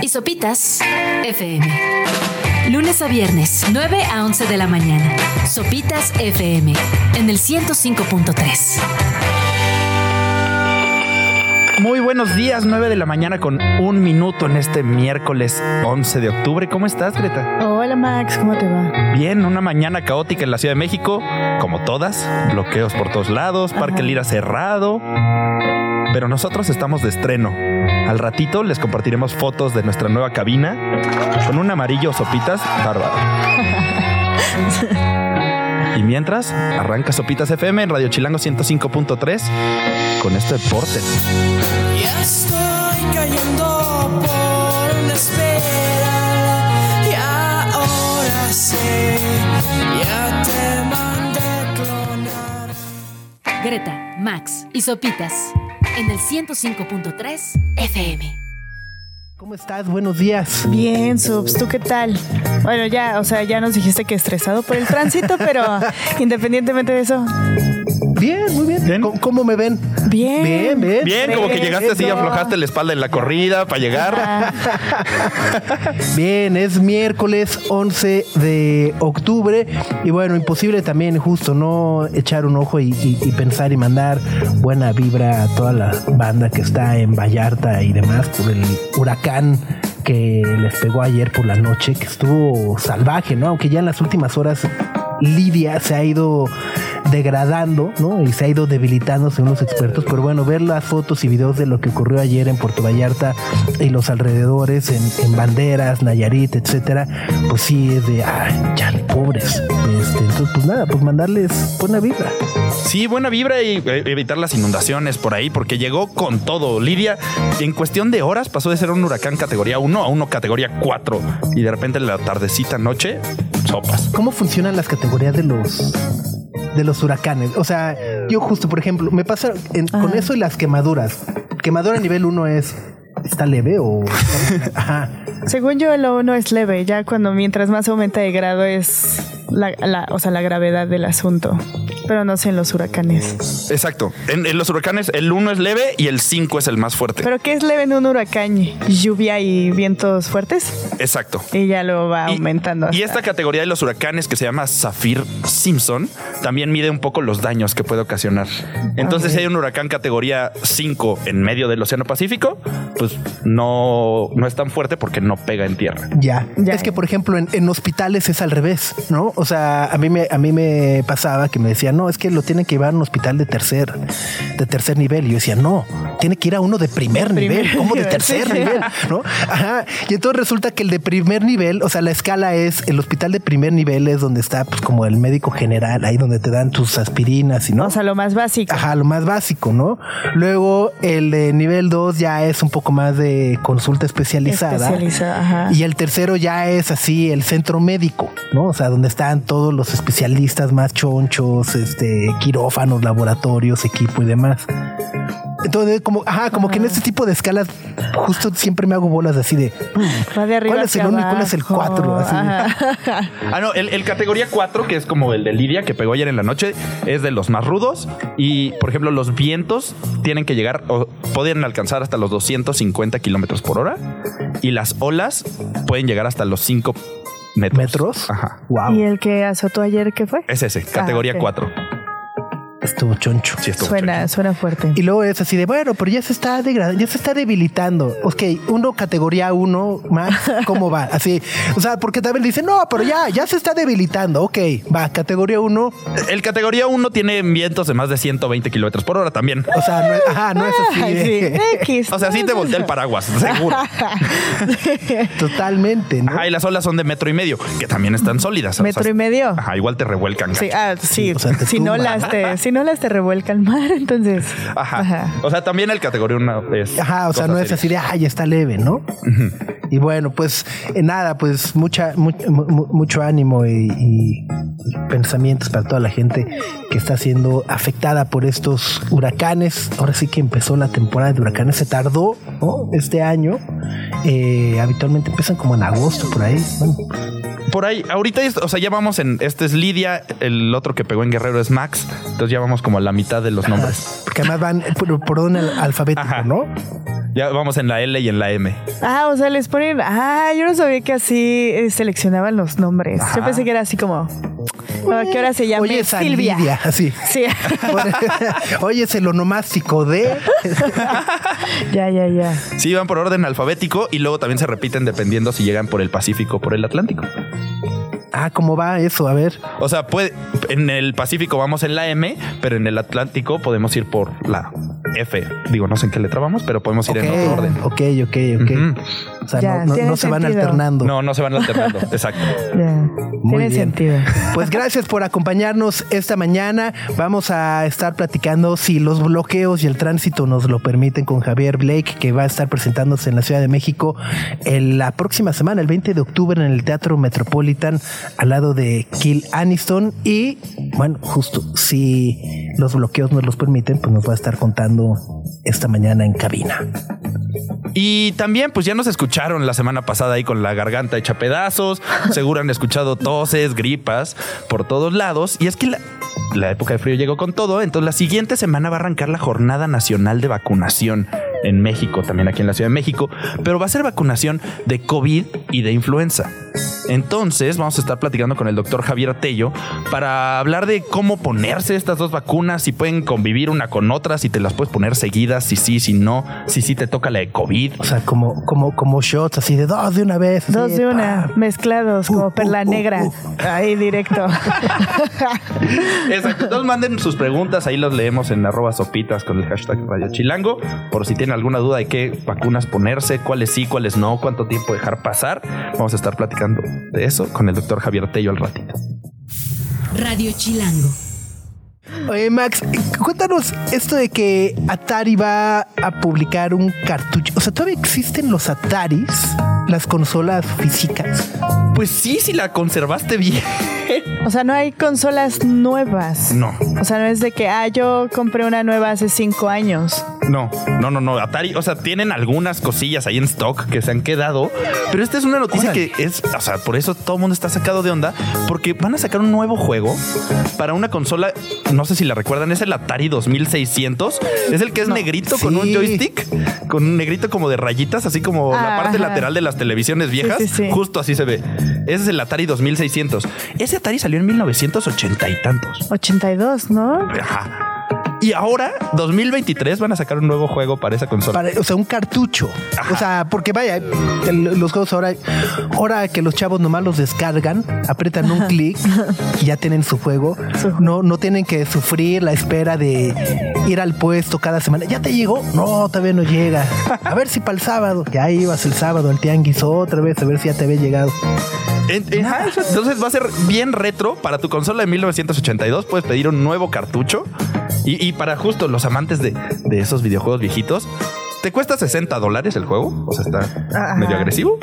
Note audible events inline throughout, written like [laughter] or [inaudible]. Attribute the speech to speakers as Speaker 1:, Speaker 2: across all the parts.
Speaker 1: Y Sopitas FM. Lunes a viernes, 9 a 11 de la mañana. Sopitas FM en el 105.3.
Speaker 2: Muy buenos días, 9 de la mañana con un minuto en este miércoles 11 de octubre. ¿Cómo estás, Greta?
Speaker 3: Hola Max, ¿cómo te va?
Speaker 2: Bien, una mañana caótica en la Ciudad de México, como todas, bloqueos por todos lados, Parque Lira cerrado. Pero nosotros estamos de estreno. Al ratito les compartiremos fotos de nuestra nueva cabina con un amarillo sopitas bárbaro. Y mientras, arranca Sopitas FM en Radio Chilango 105.3 con este deporte.
Speaker 4: Ya estoy cayendo por una espera y ahora sé, ya te mandé clonar.
Speaker 1: Greta, Max y Sopitas en el 105.3 FM.
Speaker 5: ¿Cómo estás? Buenos días.
Speaker 3: Bien, Subs, ¿tú qué tal? Bueno, ya, o sea, ya nos dijiste que estresado por el tránsito, pero [laughs] independientemente de eso,
Speaker 5: Bien, muy bien.
Speaker 2: Bien.
Speaker 5: ¿Cómo, cómo me ven?
Speaker 3: Bien.
Speaker 5: Bien, bien.
Speaker 2: Bien, como que llegaste así,
Speaker 5: Eso.
Speaker 2: aflojaste la espalda en la corrida para llegar.
Speaker 3: Ah, [laughs]
Speaker 5: Bien, es miércoles 11 de octubre y bueno, imposible también justo no echar un ojo y, y- y pensar y mandar buena vibra a toda la banda que está en Vallarta y demás por el huracán que les pegó ayer por la noche, que estuvo salvaje, ¿no? Aunque ya en las últimas horas Lidia se ha ido degradando, ¿no? Y se ha ido debilitando según los expertos. Pero bueno, ver las fotos y videos de lo que ocurrió ayer en Puerto Vallarta y los alrededores, en, en Banderas, Nayarit, etcétera, pues sí es de, ay, chale, pobres. Este, entonces, pues nada, pues mandarles buena vibra.
Speaker 2: Sí, buena vibra y eh, evitar las inundaciones por ahí, porque llegó con todo. Lidia, en cuestión de horas, pasó de ser un huracán categoría 1 a uno categoría 4. Y de repente en la tardecita noche, sopas.
Speaker 5: ¿Cómo funcionan las categorías de los de los huracanes? O sea, yo justo, por ejemplo, me pasa en- con eso y las quemaduras. Quemadura nivel 1 es ¿está leve o [laughs] ajá?
Speaker 3: según yo, lo uno es leve, ya cuando mientras más aumenta de grado es la, la- o sea, la gravedad del asunto. Pero no sé en los huracanes.
Speaker 2: Exacto. En, en los huracanes, el 1 es leve y el 5 es el más fuerte.
Speaker 3: ¿Pero qué es leve en un huracán? ¿Lluvia y vientos fuertes?
Speaker 2: Exacto.
Speaker 3: Y ya lo va
Speaker 2: Y-
Speaker 3: aumentando.
Speaker 2: Y, esta categoría de los huracanes que se llama Zafir Simpson también mide un poco los daños que puede ocasionar. Entonces, si hay un huracán categoría 5 en medio del Océano Pacífico, pues no, no es tan fuerte porque no pega en tierra.
Speaker 5: Ya.
Speaker 3: Ya.
Speaker 5: Es que, por ejemplo, en, en hospitales es al revés, ¿no? O sea, a mí me, a mí me pasaba que me decían, no, es que lo tienen que llevar a un hospital de tercer, de tercer nivel. Y yo decía, no, tiene que ir a uno de primer,
Speaker 3: Primer
Speaker 5: nivel, como de [laughs] tercer
Speaker 3: sí.
Speaker 5: nivel, ¿no? Ajá. Y entonces resulta que el de primer nivel, o sea, la escala es el hospital de primer nivel es donde está, pues, como el médico general, ahí donde te dan tus aspirinas y no.
Speaker 3: O sea, lo más básico.
Speaker 5: Ajá, lo más básico, ¿no? Luego el de nivel 2 ya es un poco más de consulta especializada.
Speaker 3: Especializada, ajá.
Speaker 5: Y el tercero ya es así el centro médico, ¿no? O sea, donde están todos los especialistas más chonchos, este, quirófanos, laboratorios, equipo y demás. Entonces, como, ajá, como que en este tipo de escalas, justo siempre me hago bolas así de [laughs]
Speaker 3: Va de arriba
Speaker 5: ¿cuál es el
Speaker 3: hacia
Speaker 5: uno y cuál es el
Speaker 3: abajo.
Speaker 5: cuatro? Así.
Speaker 3: Ajá. [laughs]
Speaker 2: Ah, no, el, el categoría 4, que es como el de Lidia, que pegó ayer en la noche, es de los más rudos. Y, por ejemplo, los vientos tienen que llegar, o pueden alcanzar hasta los 250 kilómetros por hora. Y las olas pueden llegar hasta los 5 metros.
Speaker 5: ¿Metros?
Speaker 2: Ajá.
Speaker 5: Wow.
Speaker 3: ¿Y el que azotó ayer qué fue?
Speaker 2: Es ese, categoría
Speaker 3: Ah, ok.
Speaker 2: 4.
Speaker 5: Estuvo choncho.
Speaker 2: Sí, estuvo
Speaker 3: Suena,
Speaker 2: choncho.
Speaker 3: suena fuerte.
Speaker 5: Y luego es así de, bueno, pero ya se está degradando, ya se está debilitando. Ok, uno categoría uno más, ¿cómo va? Así, o sea, porque también dice, no, pero ya, ya se está debilitando. Ok, va, categoría uno.
Speaker 2: El categoría 1 tiene vientos de más de 120 kilómetros por hora también.
Speaker 5: O sea, no es, ajá, no es así.
Speaker 3: Ay,
Speaker 5: de-
Speaker 3: sí. [laughs] X.
Speaker 2: O sea, sí te voltea el paraguas, seguro. [laughs]
Speaker 5: Totalmente, ¿no?
Speaker 2: Ajá, y las olas son de metro y medio, que también están sólidas. O sea,
Speaker 3: ¿Metro y medio?
Speaker 2: Ajá, igual te revuelcan.
Speaker 3: Sí, ah, sí.
Speaker 5: o sea, te
Speaker 3: si, no las te, si [laughs] no las te revuelca el mar, [laughs] entonces.
Speaker 2: Ajá. O sea, también el categoría 1 es.
Speaker 5: Ajá, o sea, no es así de, ya está leve, ¿no? Y bueno, pues eh, nada, pues mucha, mu- mu- mucho ánimo y, y pensamientos para toda la gente que está siendo afectada por estos huracanes. Ahora sí que empezó la temporada de huracanes, se tardó, ¿no? Este año. Eh, habitualmente empiezan como en agosto, por ahí. Bueno,
Speaker 2: Por ahí, ahorita, es- o sea, ya vamos en. Este es Lidia, el otro que pegó en Guerrero es Max. Entonces ya vamos como a la mitad de los nombres.
Speaker 5: porque además van por, por orden al- alfabético,
Speaker 2: Ajá.
Speaker 5: ¿no?
Speaker 2: Ya vamos en la L y en la M.
Speaker 3: Ah, o sea, les ponen. Ah, yo no sabía que así eh, seleccionaban los nombres. Yo pensé que era así como. ¿A qué hora se llama?
Speaker 5: Oye, esa Lidia, así.
Speaker 3: Sí. [laughs]
Speaker 5: Oye, es el onomástico de. [laughs]
Speaker 3: ya, ya, ya.
Speaker 2: Sí, van por orden alfabético y luego también se repiten dependiendo si llegan por el Pacífico o por el Atlántico.
Speaker 5: Ah, ¿cómo va eso? A ver.
Speaker 2: O sea, puede, en el Pacífico vamos en la M, pero en el Atlántico podemos ir por la F. Digo, no sé en qué letra vamos, pero podemos ir en otro orden.
Speaker 5: Ok, ok, ok. O sea,
Speaker 3: Ya,
Speaker 5: no, no-
Speaker 3: tiene
Speaker 5: no se van alternando.
Speaker 2: No, no se van alternando. [laughs] Exacto.
Speaker 3: Ya.
Speaker 5: Muy
Speaker 3: Tiene
Speaker 5: bien.
Speaker 3: sentido.
Speaker 5: Pues gracias por acompañarnos esta mañana. Vamos a estar platicando si los bloqueos y el tránsito nos lo permiten con Javier Blake, que va a estar presentándose en la Ciudad de México en la próxima semana, el 20 de octubre, en el Teatro Metropolitan, al lado de Kill Aniston. Y bueno, justo si los bloqueos nos los permiten, pues nos va a estar contando esta mañana en cabina.
Speaker 2: Y también, pues ya nos escucharon la semana pasada ahí con la garganta hecha pedazos. [laughs] Seguro han escuchado toses, gripas por todos lados. Y es que la, la época de frío llegó con todo. Entonces, la siguiente semana va a arrancar la Jornada Nacional de Vacunación en México, también aquí en la Ciudad de México. Pero va a ser vacunación de COVID y de influenza. Entonces, vamos a estar platicando con el doctor Javier Tello para hablar de cómo ponerse estas dos vacunas, si pueden convivir una con otra, si te las puedes poner seguidas, si sí, si no, si sí te toca la de COVID.
Speaker 5: O sea, como, como, como shots así de dos de una vez. así
Speaker 3: Dos de una,
Speaker 5: pa.
Speaker 3: mezclados
Speaker 5: Uh,
Speaker 3: como
Speaker 5: uh,
Speaker 3: perla
Speaker 5: uh,
Speaker 3: negra.
Speaker 5: uh.
Speaker 3: Ahí directo. [laughs]
Speaker 2: Exacto. Entonces manden sus preguntas, ahí los leemos en arroba sopitas con el hashtag Radio Chilango, por si tienen alguna duda de qué vacunas ponerse, cuáles sí, cuáles no, cuánto tiempo dejar pasar. Vamos a estar platicando de eso con el doctor Javier Tello al ratito.
Speaker 1: Radio Chilango.
Speaker 5: Oye, Max, cuéntanos esto de que Atari va a publicar un cartucho. O sea, ¿todavía existen los Ataris? Las consolas físicas.
Speaker 2: Pues sí, si la conservaste bien.
Speaker 3: O sea, no hay consolas nuevas.
Speaker 2: No,
Speaker 3: O sea, no es de que, ah, yo compré una nueva hace cinco años.
Speaker 2: no, no, no, no. Atari, o sea, tienen algunas cosillas ahí en stock que se han quedado, pero esta es una noticia
Speaker 5: Órale.
Speaker 2: que es, o sea, por eso todo el mundo está sacado de onda, porque van a sacar un nuevo juego para una consola, no sé si la recuerdan, es el Atari 2600, es el que es negrito con un joystick, con un negrito como de rayitas, así como la parte
Speaker 3: ajá.
Speaker 2: lateral de las televisiones viejas,
Speaker 3: sí, sí.
Speaker 2: justo así se ve. Ese es el Atari 2600. Ese Atari salió en 1980 y tantos.
Speaker 3: 82, ¿no?
Speaker 2: Ajá. Y ahora, 2023, van a sacar un nuevo juego para esa consola.
Speaker 5: Para- o sea, un cartucho. O sea, porque vaya, el- los juegos ahora, ahora que los chavos nomás los descargan, apretan un clic [laughs] y ya tienen su juego.
Speaker 3: Su juego.
Speaker 5: No, no tienen que sufrir la espera de ir al puesto cada semana. ¿Ya te llegó? No, todavía no llega. [laughs] A ver si para el sábado. Ya ibas el sábado al tianguis otra vez a ver si ya te había llegado.
Speaker 2: Ajá, entonces va a ser bien retro para tu consola de 1982. Puedes pedir un nuevo cartucho. Y, y para justo los amantes de, de esos videojuegos viejitos, te cuesta 60 dólares el juego. O sea, está
Speaker 3: Ajá.
Speaker 2: medio agresivo.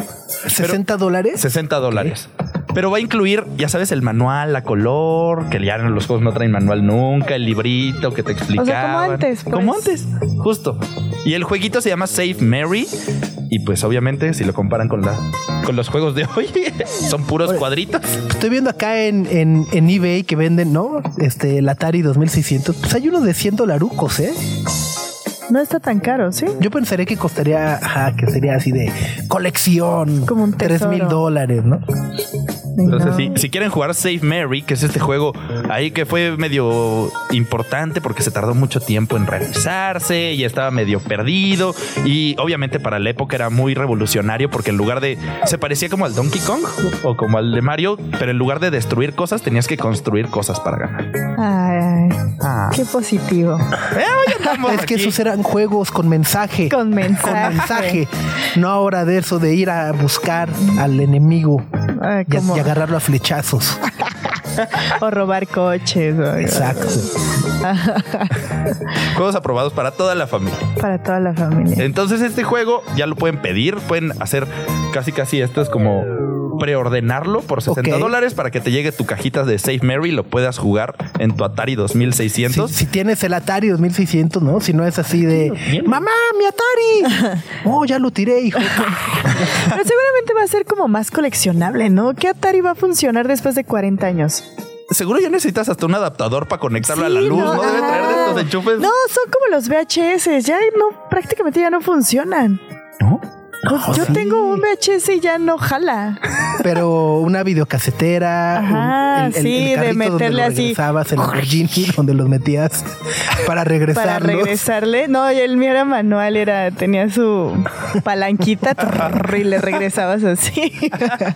Speaker 5: 60 dólares.
Speaker 2: 60 dólares. Pero va a incluir, ya sabes, el manual, la color, que ya los juegos no traen manual nunca, el librito que te explicaba.
Speaker 3: antes, pues.
Speaker 2: Como antes, justo. Y el jueguito se llama Save Mary. Y pues obviamente, si lo comparan con, la, con los juegos de hoy, [laughs] son puros cuadritos.
Speaker 5: Estoy viendo acá en, en, en eBay que venden, ¿no? Este, el Atari 2600. Pues hay uno de 100 dolarucos, ¿eh?
Speaker 3: No está tan caro, ¿sí?
Speaker 5: Yo pensaría que costaría, ajá, que sería así de colección.
Speaker 3: Como un
Speaker 5: 3 mil dólares, ¿no?
Speaker 2: Entonces,
Speaker 3: No.
Speaker 2: si, si quieren jugar Save Mary, que es este juego ahí que fue medio importante porque se tardó mucho tiempo en realizarse y estaba medio perdido. Y obviamente para la época era muy revolucionario porque en lugar de. se parecía como al Donkey Kong o como al de Mario, pero en lugar de destruir cosas, tenías que construir cosas para ganar.
Speaker 3: Ay,
Speaker 2: Ah.
Speaker 3: qué positivo.
Speaker 2: Eh,
Speaker 5: Es que esos eran juegos con mensaje.
Speaker 3: Con mensaje.
Speaker 5: Con mensaje. No ahora de eso de ir a buscar al enemigo
Speaker 3: Ay,
Speaker 5: y, a-
Speaker 3: como-
Speaker 5: y agarrarlo a flechazos. [laughs]
Speaker 3: o robar coches. o-
Speaker 5: Exacto. [laughs]
Speaker 2: Juegos aprobados para toda la familia.
Speaker 3: Para toda la familia.
Speaker 2: Entonces este juego ya lo pueden pedir, pueden hacer casi casi esto es como preordenarlo por 60
Speaker 5: Ok.
Speaker 2: dólares para que te llegue tu cajita de Save Mary y lo puedas jugar en tu Atari
Speaker 5: Si,
Speaker 2: 2600.
Speaker 5: si tienes el Atari 2600, ¿no? Si no es así de. ¡Mamá, mi Atari! [laughs] Oh, ya lo tiré, hijo. [laughs]
Speaker 3: Pero seguramente va a ser como más coleccionable, ¿no? ¿Qué Atari va a funcionar después de 40 años?
Speaker 2: seguro ya necesitas hasta un adaptador para conectarlo a la luz. No, debe traer de estos enchufes.
Speaker 3: No, son como los VHS, ya no, prácticamente ya no funcionan.
Speaker 2: ¿No?
Speaker 3: Pues yo
Speaker 5: sí.
Speaker 3: tengo un VHS y ya no jala.
Speaker 5: Pero una videocasetera.
Speaker 3: Ajá, sí, de
Speaker 5: carrito donde
Speaker 3: meterle
Speaker 5: lo
Speaker 3: así.
Speaker 5: regresabas, el Lamborghini donde los metías para
Speaker 3: Para
Speaker 5: regresarlos.
Speaker 3: regresarle. No, y el mío era manual, era, tenía su palanquita y le regresabas así.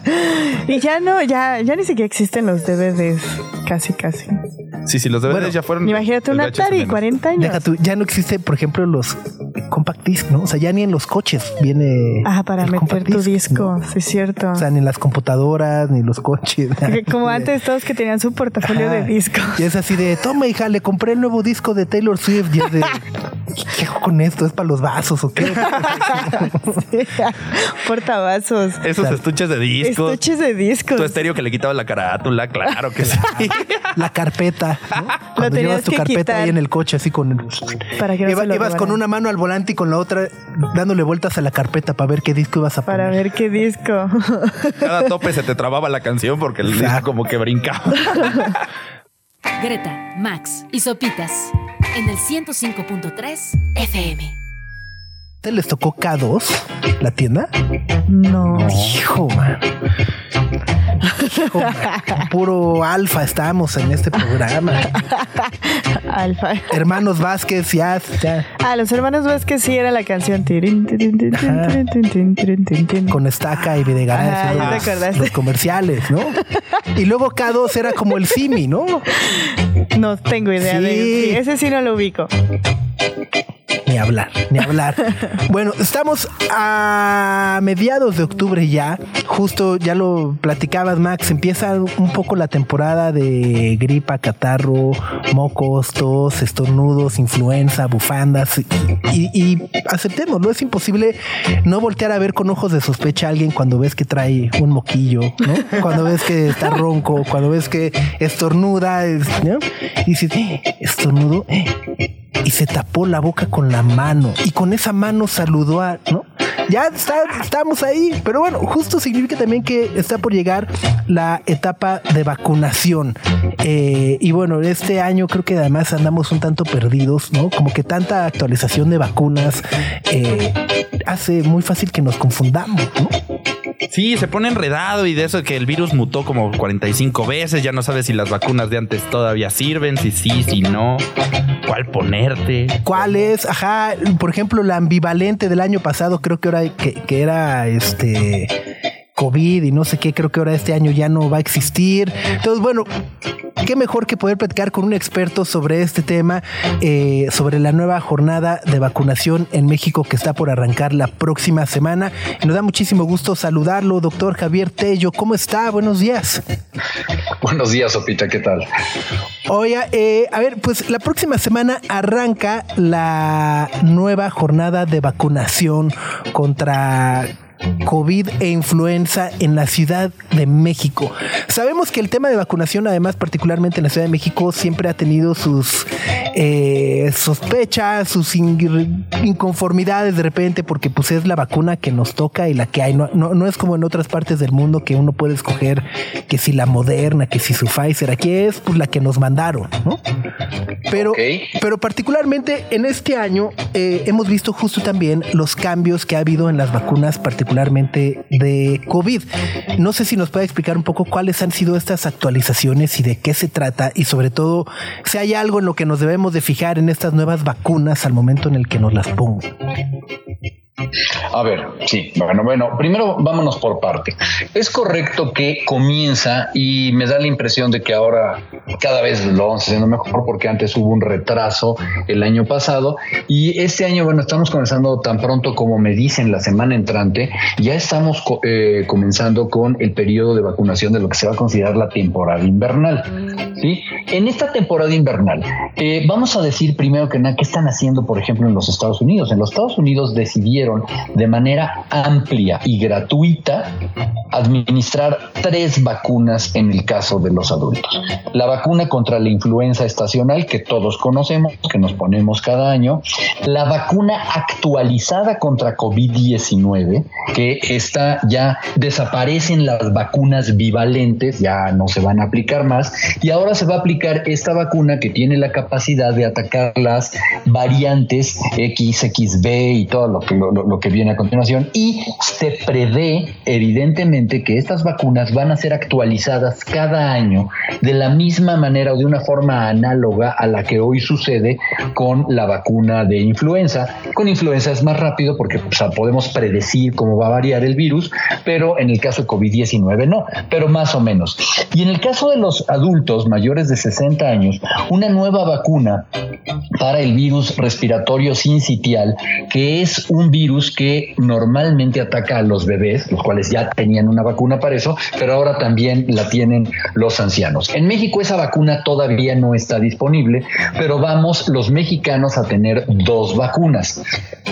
Speaker 3: [laughs] y ya no, ya, ya ni siquiera existen los DVDs. Casi, casi.
Speaker 2: Sí, sí, los DVDs
Speaker 5: Bueno,
Speaker 2: ya fueron.
Speaker 3: Imagínate un
Speaker 2: el VHS
Speaker 3: Atari,
Speaker 2: menos.
Speaker 3: 40 años.
Speaker 5: Deja tú, ya no existe, por ejemplo, los compact disc, ¿no? O sea, ya ni en los coches viene.
Speaker 3: Ah, para meter tu
Speaker 5: disc,
Speaker 3: disco,
Speaker 5: ¿no?
Speaker 3: sí es cierto.
Speaker 5: O sea, ni en las computadoras, ni los coches. [laughs]
Speaker 3: Como antes todos que tenían su portafolio
Speaker 5: Ajá.
Speaker 3: de discos.
Speaker 5: Y es así de, toma hija, le compré el nuevo disco de Taylor Swift. Y es de, [laughs] ¿qué hago con esto? ¿Es para los vasos o qué? [laughs]
Speaker 3: Portavasos.
Speaker 2: Esos estuches de discos.
Speaker 3: Estuches de discos.
Speaker 2: Tu estéreo que le quitaba la carátula, claro que sí. [laughs]
Speaker 5: La carpeta. ¿no? Cuando llevas tu
Speaker 3: que
Speaker 5: carpeta
Speaker 3: quitar.
Speaker 5: ahí en el coche, así con.
Speaker 3: Para que no
Speaker 5: Iba-
Speaker 3: se lo
Speaker 5: ibas con una mano al volante y con la otra dándole vueltas a la carpeta para ver qué disco ibas a poner.
Speaker 3: Para ver qué disco.
Speaker 2: Cada tope se te trababa la canción porque el disco como que brincaba.
Speaker 1: Greta, Max y Sopitas en el 105.3 FM.
Speaker 5: ¿Te les tocó K2, la tienda?
Speaker 3: No.
Speaker 5: Hijo, man. Puro alfa estamos en este programa.
Speaker 3: alfa.
Speaker 5: Hermanos Vázquez, ya, ya.
Speaker 3: Ah, los hermanos Vázquez sí era la canción.
Speaker 5: Con estaca y Videgaray.
Speaker 3: Ah,
Speaker 5: los, comerciales, ¿no? y luego K2 era como el Simi, ¿no?
Speaker 3: No tengo idea
Speaker 5: sí.
Speaker 3: de. Ese sí no lo ubico.
Speaker 5: Ni hablar, ni hablar. Bueno, estamos a mediados de octubre ya. Justo ya lo platicabas, Max. Empieza un poco la temporada de gripa, catarro, mocos, tos, estornudos, influenza, bufandas. Y, y aceptémoslo, es imposible no voltear a ver con ojos de sospecha a alguien cuando ves que trae un moquillo. Cuando ves que está ronco, cuando ves que estornuda. Y dices, "Eh, estornudo, eh, y se tapó la boca con la mano y con esa mano saludó a, ¿no? Ya está, estamos ahí, pero bueno, justo significa también que está por llegar la etapa de vacunación. Eh, y bueno, este año creo que además andamos un tanto perdidos, ¿no? Como que tanta actualización de vacunas eh, hace muy fácil que nos confundamos, ¿no?
Speaker 2: Sí, se pone enredado y de eso que el virus mutó como 45 veces. Ya no sabes si las vacunas de antes todavía sirven, si sí, si no, cuál ponerte.
Speaker 5: ¿Cuál es? Ajá, por ejemplo, la ambivalente del año pasado, creo que ahora que, que era este COVID y no sé qué, creo que ahora este año ya no va a existir. Entonces, bueno, qué mejor que poder platicar con un experto sobre este tema, eh, sobre la nueva jornada de vacunación en México que está por arrancar la próxima semana. Y nos da muchísimo gusto saludarlo, doctor Javier Tello. ¿Cómo está? Buenos días.
Speaker 6: Buenos días, Sopita, ¿qué tal?
Speaker 5: Oiga, eh, a ver, pues la próxima semana arranca la nueva jornada de vacunación contra COVID e influenza en la Ciudad de México. Sabemos que el tema de vacunación, además, particularmente en la Ciudad de México, siempre ha tenido sus eh, sospechas, sus in- inconformidades de repente, porque pues es la vacuna que nos toca y la que hay. No, no, no es como en otras partes del mundo que uno puede escoger que si la Moderna, que si su Pfizer. Aquí es pues la que nos mandaron, ¿no? Pero, pero particularmente en este año eh, hemos visto justo también los cambios que ha habido en las vacunas, particularmente de COVID. No sé si nos puede explicar un poco cuáles han sido estas actualizaciones y de qué se trata y sobre todo si hay algo en lo que nos debemos de fijar en estas nuevas vacunas al momento en el que nos las pongan.
Speaker 6: A ver, sí, bueno, bueno, primero vámonos por parte. Es correcto que comienza y me da la impresión de que ahora cada vez lo vamos haciendo mejor porque antes hubo un retraso el año pasado y este año, bueno, estamos comenzando tan pronto como me dicen la semana entrante, ya estamos eh, comenzando con el periodo de vacunación de lo que se va a considerar la temporada invernal. ¿sí? En esta temporada invernal, eh, vamos a decir primero que nada qué están haciendo, por ejemplo, en los Estados Unidos. En los Estados Unidos decidieron de manera amplia y gratuita administrar tres vacunas en el caso de los adultos. La vacuna contra la influenza estacional que todos conocemos, que nos ponemos cada año, la vacuna actualizada contra COVID-19, que está ya desaparecen las vacunas bivalentes, ya no se van a aplicar más, y ahora se va a aplicar esta vacuna que tiene la capacidad de atacar las variantes X, XB y todo lo que, lo, que viene a continuación, y se prevé evidentemente que estas vacunas van a ser actualizadas cada año de la misma manera o de una forma análoga a la que hoy sucede con la vacuna de influenza. Con influenza es más rápido porque o sea, podemos predecir cómo va a variar el virus, pero en el caso de COVID-19 no, pero más o menos. Y en el caso de los adultos mayores de 60 años, una nueva vacuna para el virus respiratorio sincitial, que es un virus que normalmente ataca a los bebés, los cuales ya tenían una vacuna para eso, pero ahora también la tienen los ancianos. En México esa vacuna todavía no está disponible, pero vamos los mexicanos a tener dos vacunas.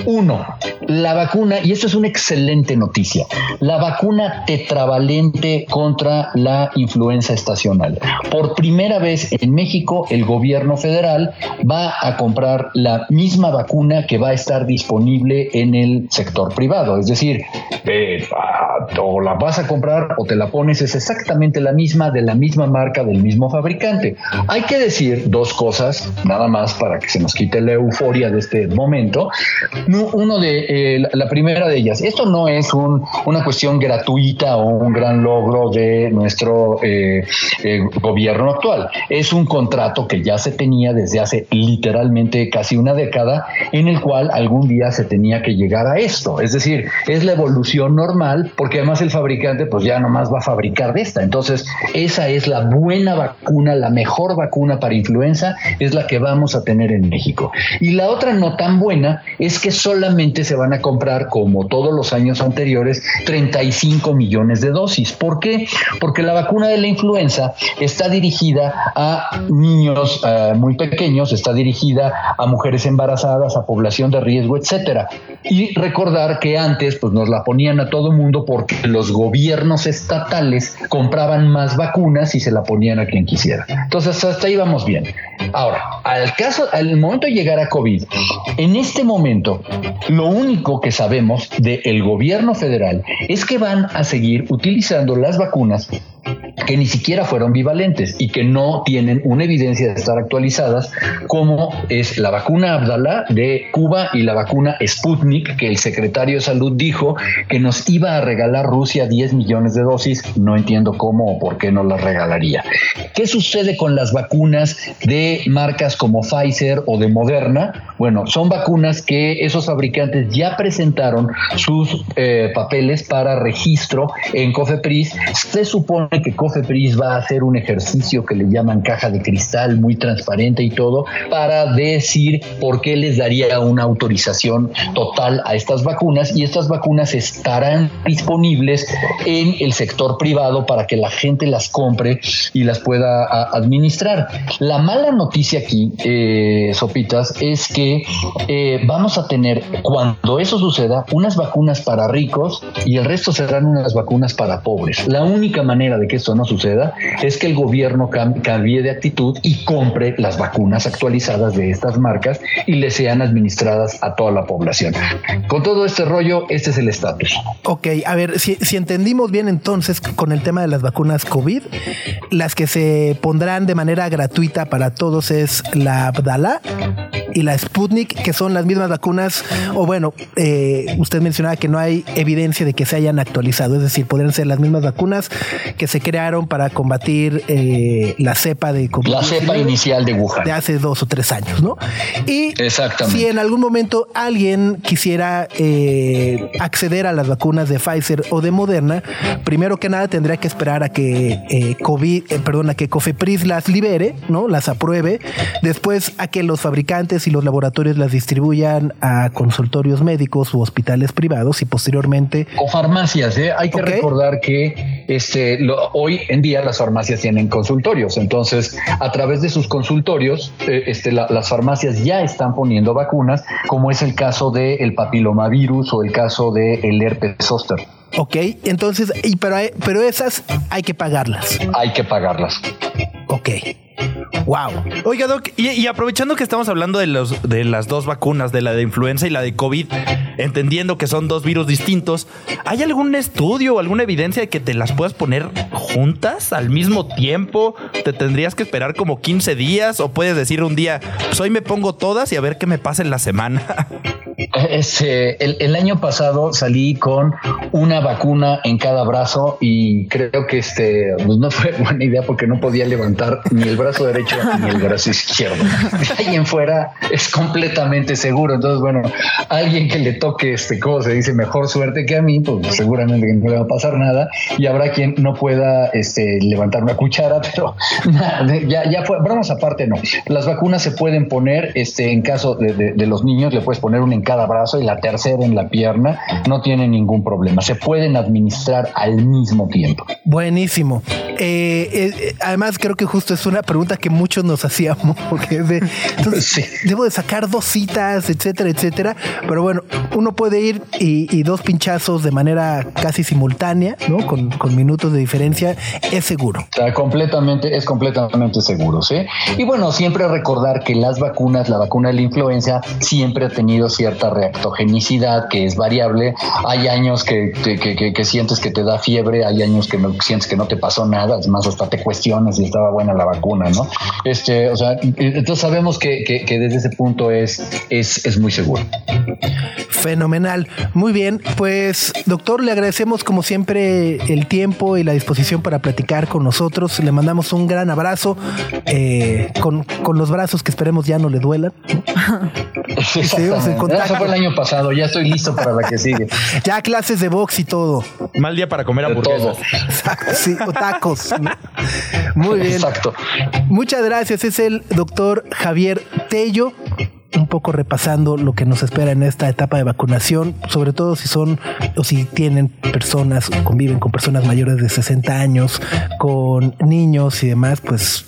Speaker 6: Uno, la vacuna, y esto es una excelente noticia, la vacuna tetravalente contra la influenza estacional. Por primera vez en México, el gobierno federal va a comprar la misma vacuna que va a estar disponible en el sector privado. Es decir, eh, o la vas a comprar o te la pones, es exactamente la misma, de la misma marca, del mismo fabricante. Hay que decir dos cosas, nada más para que se nos quite la euforia de este momento. Uno de eh, la primera de ellas, esto no es un, una cuestión gratuita o un gran logro de nuestro eh, eh, gobierno actual. Es un contrato que ya se tenía desde hace literalmente casi una década, en el cual algún día se tenía que llegar a esto. Es decir, es la evolución normal, porque además el fabricante pues ya nomás va a fabricar de esta. Entonces, esa es la buena vacuna, la mejor vacuna para influenza, es la que vamos a tener en México. Y la otra no tan buena es que solamente se van a comprar, como todos los años anteriores, 35 millones de dosis. ¿Por qué? Porque la vacuna de la influenza está dirigida a niños eh, muy pequeños, está dirigida a mujeres embarazadas, a población de riesgo, etcétera. Y recordar que antes pues nos la ponían a todo mundo porque los gobiernos estatales compraban más vacunas y se la ponían a quien quisiera. Entonces hasta ahí vamos bien. Ahora, al caso, al momento de llegar a COVID, en este momento, lo único que sabemos del gobierno federal es que van a seguir utilizando las vacunas que ni siquiera fueron bivalentes y que no tienen una evidencia de estar actualizadas, como es la vacuna Abdala de Cuba y la vacuna Sputnik, que el secretario de Salud dijo que nos iba a regalar Rusia 10 millones de dosis. No entiendo cómo o por qué no las regalaría. ¿Qué sucede con las vacunas de marcas como Pfizer o de Moderna? Bueno, son vacunas que esos fabricantes ya presentaron sus eh, papeles para registro en COFEPRIS. Se supone que COFEPRIS va a hacer un ejercicio que le llaman caja de cristal muy transparente y todo para decir por qué les daría una autorización total a estas vacunas y estas vacunas estarán disponibles en el sector privado para que la gente las compre y las pueda administrar. La mala noticia aquí, eh, Sopitas, es que eh, vamos a tener, cuando eso suceda, unas vacunas para ricos y el resto serán unas vacunas para pobres. La única manera de que esto no suceda es que el gobierno cambie de actitud y compre las vacunas actualizadas de estas marcas y le sean administradas a toda la población. Con todo este rollo, este es el estatus.
Speaker 5: Ok, a ver, si entendimos bien entonces con el tema de las vacunas COVID, las que se pondrán de manera gratuita para todos es la Abdala y la Sputnik, que son las mismas vacunas, o bueno, eh, usted mencionaba que no hay evidencia de que se hayan actualizado, es decir, podrían ser las mismas vacunas que se crearon para combatir eh, la cepa de
Speaker 6: la cepa inicial de Wuhan
Speaker 5: de hace dos o tres años, ¿no? Y
Speaker 6: Exactamente.
Speaker 5: si en algún momento alguien quisiera eh, acceder a las vacunas de Pfizer o de Moderna, primero que nada tendría que esperar a que eh, COVID, perdón, a que Cofepris las libere, ¿no? Las apruebe, después a que los fabricantes y los laboratorios las distribuyan a consultorios médicos u hospitales privados y posteriormente
Speaker 6: O farmacias, ¿eh? hay que recordar que este, lo- hoy en día las farmacias tienen consultorios, entonces a través de sus consultorios, eh, este, la- las farmacias ya están poniendo vacunas, como es el caso del papilomavirus o el caso del herpes zóster.
Speaker 5: Ok, entonces, y pero, pero esas hay que pagarlas.
Speaker 6: Hay que pagarlas.
Speaker 5: Ok. Wow.
Speaker 2: Oiga, Doc, y, aprovechando que estamos hablando de, los, de las dos vacunas, de la de influenza y la de COVID, entendiendo que son dos virus distintos, ¿hay algún estudio o alguna evidencia de que te las puedas poner juntas al mismo tiempo? ¿Te tendrías que esperar como 15 días o puedes decir un día, pues hoy me pongo todas y a ver qué me pasa en la semana? [laughs]
Speaker 6: El, el año pasado salí con una vacuna en cada brazo y creo que este pues no fue buena idea porque no podía levantar ni el brazo derecho ni el brazo izquierdo. De ahí en fuera es completamente seguro. Entonces, bueno, alguien que le toque este, ¿cómo se dice? Mejor suerte que a mí, pues seguramente no le va a pasar nada y habrá quien no pueda este, levantar una cuchara, [laughs] pero ya, ya fue. Bromas aparte, no. Las vacunas se pueden poner, este, en caso de, los niños, le puedes poner una en cada brazo y la tercera en la pierna, no tiene ningún problema. Se pueden administrar al mismo tiempo.
Speaker 5: Buenísimo. Eh, eh, además, creo que justo es una pregunta que muchos nos hacíamos. [laughs] Porque es de, entonces,
Speaker 6: Sí.
Speaker 5: debo de sacar dos citas, etcétera, etcétera. Pero bueno, uno puede ir y, y dos pinchazos de manera casi simultánea, ¿no? Con, con minutos de diferencia, es seguro.
Speaker 6: Sea, completamente, es completamente seguro, ¿sí? Y bueno, siempre recordar que las vacunas, la vacuna de la influenza, siempre ha tenido cierta reactogenicidad que es variable. Hay años que, que, que- que- que sientes que te da fiebre, hay años que no sientes que no te pasó nada, además hasta te cuestionas si estaba buena la vacuna, ¿no? Este, o sea, entonces sabemos que, que- que desde ese punto es, es, es muy seguro.
Speaker 5: Fenomenal. Muy bien, pues doctor, le agradecemos como siempre el tiempo y la disposición para platicar con nosotros. Le mandamos un gran abrazo eh, con, con los brazos que esperemos ya no le duelan. [laughs] seguimos en contacto.
Speaker 6: Eso fue el año pasado, ya estoy listo para la que sigue.
Speaker 5: Ya clases de box y todo.
Speaker 2: Mal día para comer hamburguesas.
Speaker 5: Exacto, sí, o tacos. Muy bien.
Speaker 6: Exacto.
Speaker 5: Muchas gracias. Es el doctor Javier Tello. Un poco repasando lo que nos espera en esta etapa de vacunación, sobre todo si son o si tienen personas, conviven con personas mayores de 60 años, con niños y demás, pues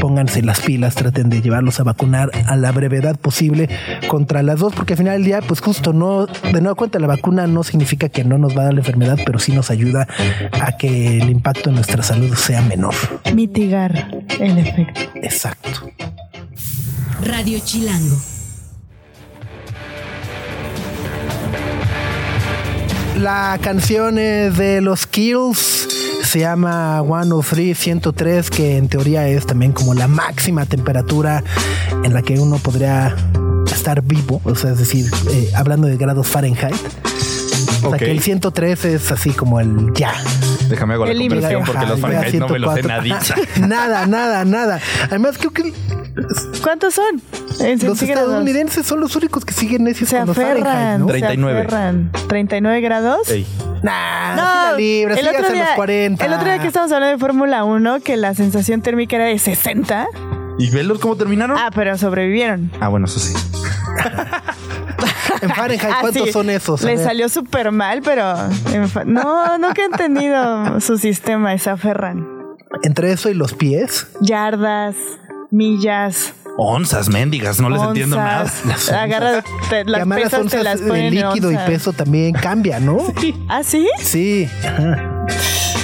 Speaker 5: pónganse las pilas, traten de llevarlos a vacunar a la brevedad posible contra las dos, porque al final del día, pues justo no, de nueva cuenta, la vacuna no significa que no nos va a dar la enfermedad, pero sí nos ayuda a que el impacto en nuestra salud sea menor.
Speaker 3: Mitigar el efecto.
Speaker 5: Exacto.
Speaker 1: Radio Chilango.
Speaker 5: La canción es de los Kills se llama 103 103 que en teoría es también como la máxima temperatura en la que uno podría estar vivo, o sea, es decir, eh, hablando de grados Fahrenheit. O sea, que el 103 es así como el ya.
Speaker 2: Déjame hago la
Speaker 3: El límite.
Speaker 2: conversión porque los Fahrenheit no me los sé
Speaker 5: 104.
Speaker 2: nadita.
Speaker 5: nada, nada, nada. Además, creo que
Speaker 3: ¿Cuántos son?
Speaker 5: Los estadounidenses son los únicos que siguen necios
Speaker 3: se
Speaker 5: con los Fahrenheit,
Speaker 3: aferran.
Speaker 5: ¿no?
Speaker 3: se
Speaker 2: 39.
Speaker 3: aferran. 39 grados.
Speaker 2: Ey.
Speaker 5: Nah,
Speaker 3: No,
Speaker 5: libras,
Speaker 3: el otro,
Speaker 5: llegas a
Speaker 3: día,
Speaker 5: los 40.
Speaker 3: el otro día que estábamos hablando de Fórmula 1, que la sensación térmica era de 60.
Speaker 2: ¿Y velos cómo terminaron?
Speaker 3: Ah, pero sobrevivieron.
Speaker 2: Ah, bueno, eso sí.
Speaker 5: En Fahrenheit, [laughs]
Speaker 3: Ah,
Speaker 5: ¿cuántos
Speaker 3: sí.
Speaker 5: son esos?
Speaker 3: Le salió súper mal, pero no, nunca he entendido su sistema, se aferran.
Speaker 5: Entre eso y los pies.
Speaker 3: Yardas, millas,
Speaker 2: Onzas, mendigas, no les entiendo nada. [laughs]
Speaker 3: onzas. Agarra, te- las
Speaker 5: además las
Speaker 3: pesas te
Speaker 5: onzas
Speaker 3: las
Speaker 5: de
Speaker 3: ponen en
Speaker 5: líquido y
Speaker 3: onzas.
Speaker 5: peso también cambia, ¿no?
Speaker 3: ¿Ah, sí?
Speaker 5: Sí. ajá.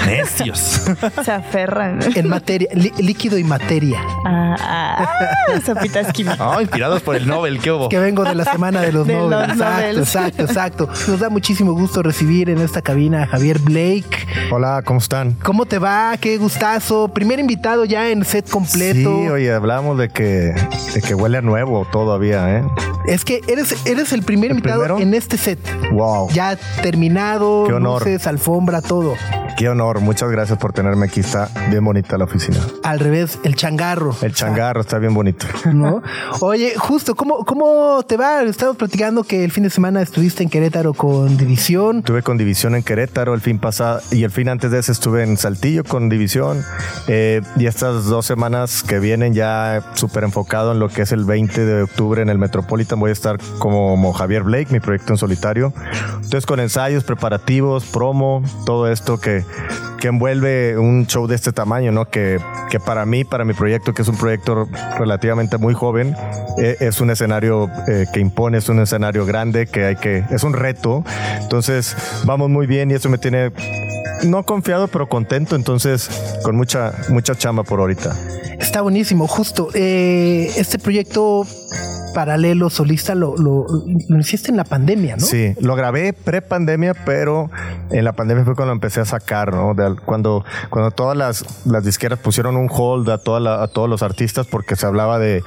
Speaker 2: Necios. [laughs]
Speaker 3: Se aferran.
Speaker 5: En materia, lí- líquido y materia.
Speaker 3: Ah, ah, sopitas químicas.
Speaker 2: Ah, inspirados por el Nobel, ¿qué hubo?
Speaker 5: Que vengo de la semana de los [laughs]
Speaker 3: De
Speaker 5: Nobel.
Speaker 3: los
Speaker 5: exacto, exacto, exacto. Nos da muchísimo gusto recibir en esta cabina a Javier Blake.
Speaker 7: Hola, ¿cómo están?
Speaker 5: ¿Cómo te va? Qué gustazo. Primer invitado ya en set completo.
Speaker 7: Sí, oye, hablamos de que, de que huele a nuevo todavía, ¿eh?
Speaker 5: Es que eres, eres el primer
Speaker 7: ¿El
Speaker 5: invitado
Speaker 7: primero?
Speaker 5: en este set.
Speaker 7: Wow.
Speaker 5: Ya terminado,
Speaker 7: Qué honor.
Speaker 5: luces, alfombra, todo.
Speaker 7: Qué honor. Muchas gracias por tenerme aquí. Está bien bonita la oficina.
Speaker 5: Al revés, el changarro.
Speaker 7: El changarro está bien bonito.
Speaker 5: ¿no? Oye, justo, ¿cómo, ¿cómo te va? Estamos platicando que el fin de semana estuviste en Querétaro con División.
Speaker 7: Estuve con División en Querétaro el fin pasado y el fin antes de ese estuve en Saltillo con División. Eh, y estas dos semanas que vienen ya súper enfocado en lo que es el 20 de octubre en el Metropolitan. Voy a estar como Javier Blake, mi proyecto en solitario. Entonces con ensayos, preparativos, promo, todo esto que, que envuelve un show de este tamaño, ¿no? Que, que para mí, para mi proyecto, que es un proyecto relativamente muy joven, eh, es un escenario eh, que impone, es un escenario grande, que hay que, es un reto. Entonces, vamos muy bien y eso me tiene no confiado, pero contento. Entonces, con mucha, mucha chamba por ahorita.
Speaker 5: Está buenísimo, justo. Eh, este proyecto paralelo solista lo, lo, lo, hiciste en la pandemia, ¿no?
Speaker 7: Sí, lo grabé pre-pandemia, pero en la pandemia fue cuando empecé a sacar, ¿no? De, cuando, cuando todas las, las disqueras pusieron un hold a, toda la, a todos los artistas porque se hablaba de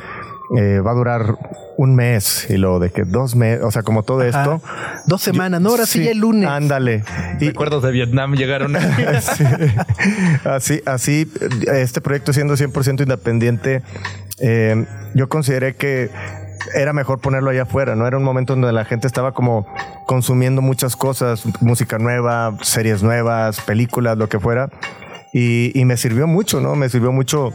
Speaker 7: eh, va a durar un mes y lo de que dos meses, o sea, como todo esto.
Speaker 5: Dos semanas, no, ahora sí, ya el lunes.
Speaker 7: Ándale.
Speaker 2: Y recuerdos de Vietnam llegaron. [laughs]
Speaker 7: sí. Así, así, este proyecto siendo 100% independiente, eh, yo consideré que era mejor ponerlo allá afuera, ¿no? Era un momento donde la gente estaba como consumiendo muchas cosas, música nueva, series nuevas, películas, lo que fuera. Y, me sirvió mucho, ¿no? Me sirvió mucho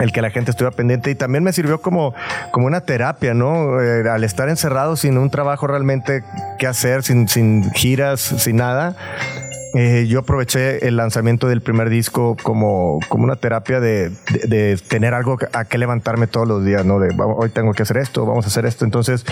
Speaker 7: el que la gente estuviera pendiente y también me sirvió como, como una terapia, ¿no? Eh, al estar encerrado sin un trabajo realmente que hacer, sin, sin giras, sin nada, eh, yo aproveché el lanzamiento del primer disco como, como una terapia de, de, de, tener algo a que levantarme todos los días, ¿no? De hoy tengo que hacer esto, vamos a hacer esto. Entonces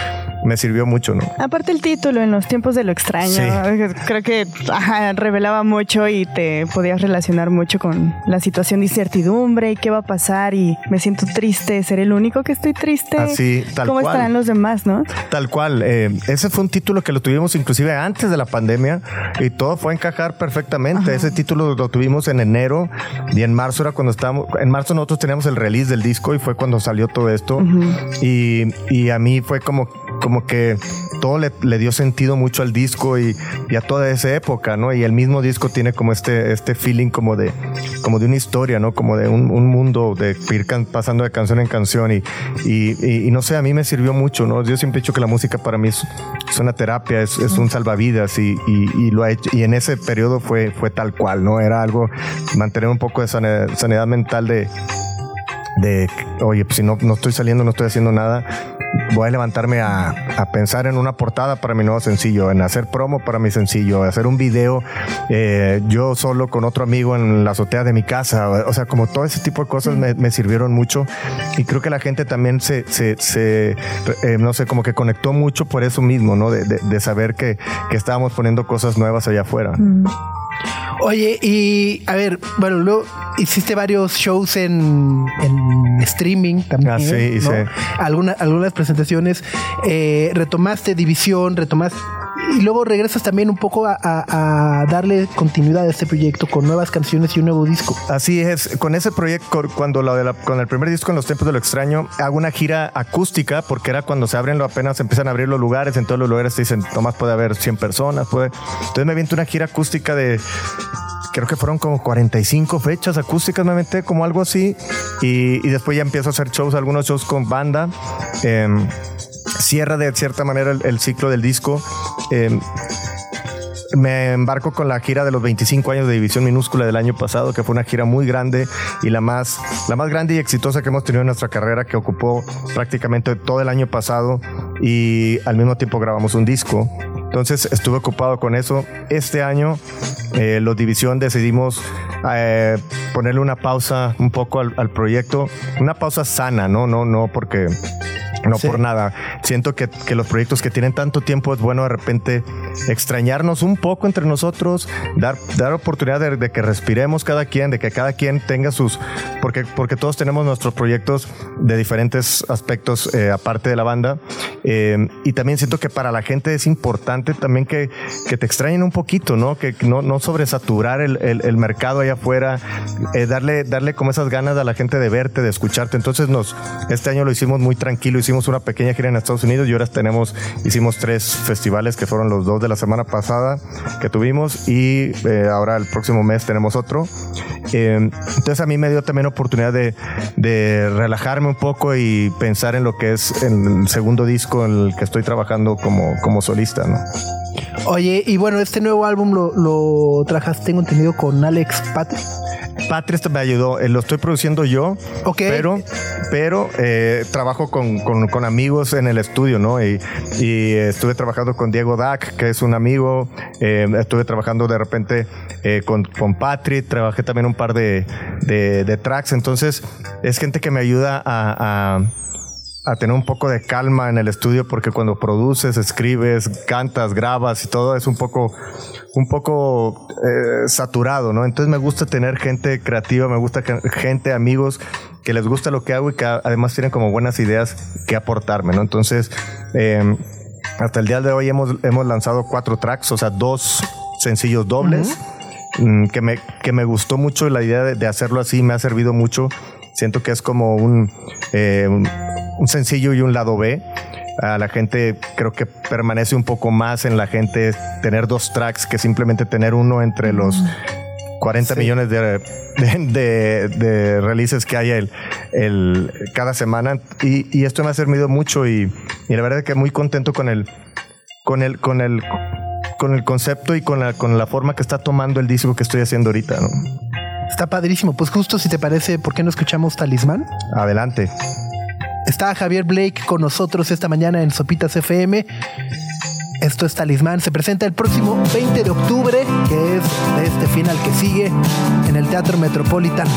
Speaker 7: me sirvió mucho, ¿no?
Speaker 3: Aparte el título, en los tiempos de lo extraño, sí. creo que ajá, revelaba mucho y te podías relacionar mucho con la situación de incertidumbre y qué va a pasar y me siento triste, seré el único que estoy triste.
Speaker 7: Así, tal
Speaker 3: ¿Cómo
Speaker 7: cual.
Speaker 3: estarán los demás, no?
Speaker 7: Tal cual. Eh, ese fue un título que lo tuvimos inclusive antes de la pandemia y todo fue a perfectamente. Ajá. Ese título lo tuvimos en enero y en marzo era cuando estábamos, en marzo nosotros teníamos el release del disco y fue cuando salió todo esto. Uh -huh. y, y, a mí fue como, como que todo le, le dio sentido mucho al disco y, y, a toda esa época, ¿no? Y el mismo disco tiene como este, este feeling como de, como de una historia, ¿no? Como de un, un mundo de ir pasando de canción en canción y, y, y, no sé, a mí me sirvió mucho, ¿no? Yo siempre he dicho que la música para mí es, es una terapia, es, es un salvavidas y, lo ha hecho, y en ese periodo fue, fue tal cual, ¿no? Era algo, mantener un poco de sanidad, sanidad mental de, de, oye, pues si no, no estoy saliendo, no estoy haciendo nada, voy a levantarme a, a, pensar en una portada para mi nuevo sencillo, en hacer promo para mi sencillo, hacer un video eh, yo solo con otro amigo en la azotea de mi casa. O sea, como todo ese tipo de cosas me, me sirvieron mucho y creo que la gente también se, se, se eh, no sé, como que conectó mucho por eso mismo, ¿no? De, de, de saber que, que, estábamos poniendo cosas nuevas allá afuera.
Speaker 3: Mm.
Speaker 5: Oye, y a ver, bueno, luego hiciste varios shows en, en streaming también.
Speaker 7: Ah, sí,
Speaker 5: ¿no?
Speaker 7: sí.
Speaker 5: Alguna, algunas presentaciones. Eh, retomaste División, retomaste. Y luego regresas también un poco a, darle continuidad a este proyecto con nuevas canciones y un nuevo disco.
Speaker 7: Así es, con ese proyecto, cuando lo de la, con el primer disco en los tiempos de lo extraño, hago una gira acústica porque era cuando se abren, apenas empiezan a abrir los lugares, en todos los lugares te dicen, Tomás puede haber 100 personas, puede. Entonces me aviento una gira acústica de creo que fueron como 45 fechas acústicas, me aventé como algo así. Y, y, después ya empiezo a hacer shows, algunos shows con banda. Eh, cierra de cierta manera el, ciclo del disco. Eh, me embarco con la gira de los 25 años de División Minúscula del año pasado, que fue una gira muy grande y la más, la más grande y exitosa que hemos tenido en nuestra carrera, que ocupó prácticamente todo el año pasado y al mismo tiempo grabamos un disco. Entonces estuve ocupado con eso. Este año eh, los División decidimos eh, ponerle una pausa un poco al, proyecto, una pausa sana, no, no, no porque no sí. por nada. Siento que, que, los proyectos que tienen tanto tiempo es bueno de repente extrañarnos un poco entre nosotros, dar, dar oportunidad de, de, que respiremos cada quien, de que cada quien tenga sus, porque, porque todos tenemos nuestros proyectos de diferentes aspectos eh, aparte de la banda. Eh, y también siento que para la gente es importante también que, que te extrañen un poquito, ¿no? Que no, no sobresaturar el, el, el mercado allá afuera, eh, darle, darle como esas ganas a la gente de verte, de escucharte. Entonces nos, este año lo hicimos muy tranquilo, hicimos hicimos una pequeña gira en Estados Unidos y ahora tenemos, hicimos tres festivales que fueron los dos de la semana pasada que tuvimos y eh, ahora el próximo mes tenemos otro. Eh, entonces a mí me dio también oportunidad de, de relajarme un poco y pensar en lo que es el segundo disco en el que estoy trabajando como, como solista, ¿no?
Speaker 5: Oye, y bueno, este nuevo álbum lo, lo trajas, tengo entendido, con Alex Patri.
Speaker 7: Patri esto me ayudó, eh, lo estoy produciendo yo, pero, pero eh, trabajo con, con- con amigos en el estudio, ¿no? Y, y estuve trabajando con Diego Dac, que es un amigo, eh, estuve trabajando de repente con, con Patri, trabajé también un par de, de- de tracks, entonces es gente que me ayuda a- a a tener un poco de calma en el estudio porque cuando produces, escribes, cantas, grabas y todo es un poco un poco eh, saturado, ¿no? Entonces me gusta tener gente creativa, me gusta gente, amigos que les gusta lo que hago y que además tienen como buenas ideas que aportarme, ¿no? Entonces, eh, hasta el día de hoy hemos, hemos lanzado cuatro tracks, o sea, dos sencillos dobles, mm, que, me, que me gustó mucho la idea de, de hacerlo así, me ha servido mucho. Siento que es como un, eh, un, un sencillo y un lado B. A la gente creo que permanece un poco más en la gente tener dos tracks que simplemente tener uno entre los 40 millones de, de, de- de releases que hay el, el- cada semana. Y, y esto me ha servido mucho y, y la verdad es que muy contento con el, con el, con el, con el concepto y con la, con la forma que está tomando el disco que estoy haciendo ahorita. ¿no?
Speaker 5: Está padrísimo. Pues justo si te parece, ¿por qué no escuchamos Talismán?
Speaker 7: Adelante.
Speaker 5: Está Javier Blake con nosotros esta mañana en Sopitas FM. Esto es Talismán. Se presenta el próximo 20 de octubre, que es de este final que sigue en el Teatro Metropolitan.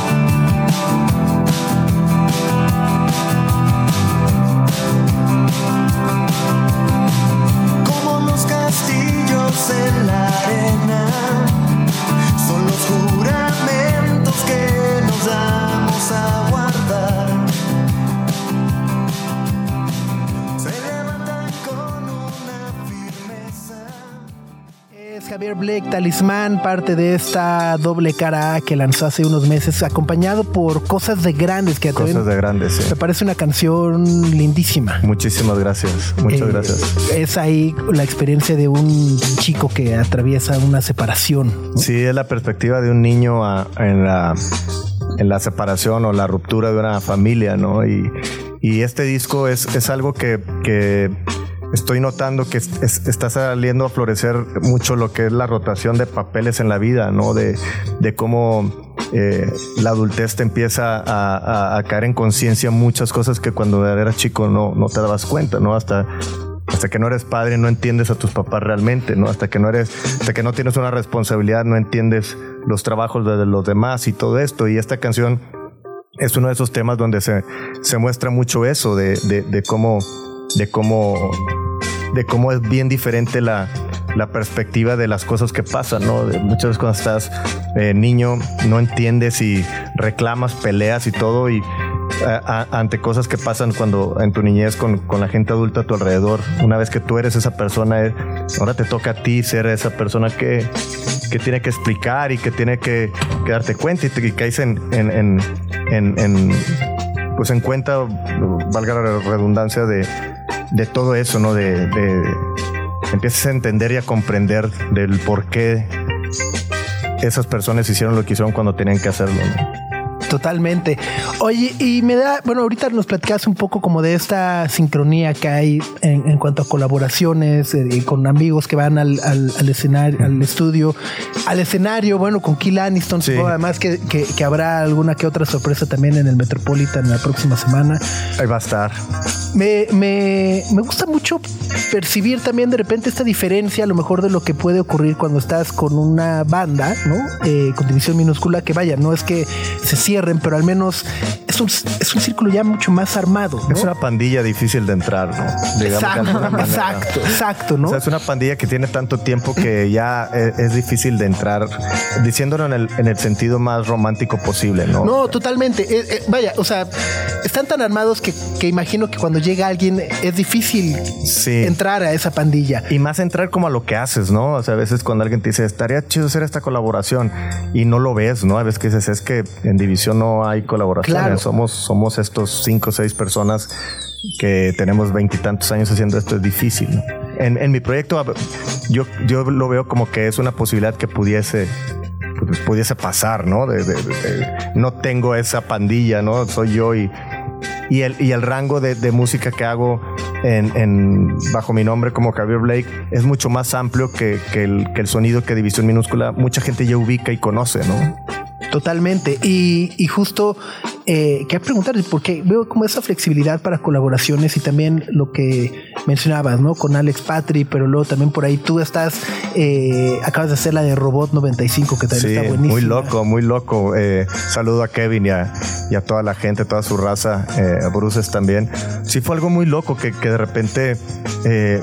Speaker 5: Es Javier Blake, Talismán, parte de esta doble cara A que lanzó hace unos meses, acompañado por Cosas de Grandes, que
Speaker 7: Cosas de grandes. sí.
Speaker 5: me parece una canción lindísima.
Speaker 7: Muchísimas gracias. Muchas
Speaker 5: Eh,
Speaker 7: gracias.
Speaker 5: Es ahí la experiencia de un chico que atraviesa una separación.
Speaker 7: Sí, es la perspectiva de un niño a- en, la, en la separación o la ruptura de una familia, ¿no? Y, y este disco es, es algo que, que estoy notando que es- es- está saliendo a florecer mucho lo que es la rotación de papeles en la vida, ¿no? De, de cómo eh, la adultez te empieza a, a- a caer en conciencia muchas cosas que cuando eras chico no, no te dabas cuenta, ¿no? Hasta hasta que no eres padre no entiendes a tus papás realmente, ¿no? Hasta que no eres, hasta que no tienes una responsabilidad no entiendes los trabajos de los demás y todo esto. Y esta canción es uno de esos temas donde se, se muestra mucho eso de, de- de cómo, de cómo, de cómo es bien diferente la, la perspectiva de las cosas que pasan, ¿no? Muchas veces cuando estás eh, niño no entiendes y reclamas, peleas y todo y ante cosas que pasan cuando en tu niñez con, con la gente adulta a tu alrededor. Una vez que tú eres esa persona, eh, ahora te toca a ti ser esa persona que, que tiene que explicar y que tiene que, que darte cuenta y te y caes en, en, en- en, pues en cuenta, valga la redundancia, de, de todo eso, ¿no? De, de empiezas a entender y a comprender del por qué esas personas hicieron lo que hicieron cuando tenían que hacerlo. ¿no?
Speaker 5: Totalmente. Oye, y me da, bueno, ahorita nos platicas un poco como de esta sincronía que hay en, en cuanto a colaboraciones eh, con amigos que van al, al- al escenario, al estudio, al escenario, bueno, con Kill Aniston,
Speaker 7: Sí.
Speaker 5: además que, que- que habrá alguna que otra sorpresa también en el Metropolitan la próxima semana.
Speaker 7: Ahí va a estar.
Speaker 5: Me, me, me gusta mucho percibir también de repente esta diferencia, a lo mejor de lo que puede ocurrir cuando estás con una banda, ¿no? Eh, con división minúscula, que vaya, no es que se pero al menos es un, es un círculo ya mucho más armado, ¿no?
Speaker 7: Es una pandilla difícil de entrar, ¿no? Digamos
Speaker 5: Exacto, exacto, exacto, ¿no?
Speaker 7: O sea, es una pandilla que tiene tanto tiempo que ya e- es, difícil de entrar, diciéndolo en el, en el sentido más romántico posible, ¿no?
Speaker 5: No, totalmente. Eh, eh, vaya, o sea, están tan armados que, que imagino que cuando llega alguien es difícil
Speaker 7: Sí.
Speaker 5: entrar a esa pandilla.
Speaker 7: Y más entrar como a lo que haces, ¿no? O sea, a veces cuando alguien te dice, estaría chido hacer esta colaboración y no lo ves, ¿no? A veces que dices, es que en división no hay colaboraciones,
Speaker 5: Claro.
Speaker 7: Somos, somos estos cinco o seis personas que tenemos veintitantos años haciendo esto es difícil. ¿no? En, en mi proyecto yo, yo lo veo como que es una posibilidad que pudiese pues, pudiese pasar, ¿no? No tengo esa pandilla, ¿no? Soy yo y, y, el, y el rango de, música que hago en, bajo mi nombre como Javier Blake es mucho más amplio que, que el sonido que División Minúscula mucha gente ya ubica y conoce, ¿no?
Speaker 5: Totalmente. Y, y justo eh, quería preguntarte, porque veo como esa flexibilidad para colaboraciones y también lo que mencionabas, ¿no? Con Alex Patri, pero luego también por ahí tú estás, eh, acabas de hacer la de Robot 95, que también
Speaker 7: Sí,
Speaker 5: está buenísima.
Speaker 7: muy loco, muy loco. Eh, saludo a Kevin y a, y a toda la gente, toda su raza, eh, a Bruces también. Sí, fue algo muy loco que, que de repente, eh,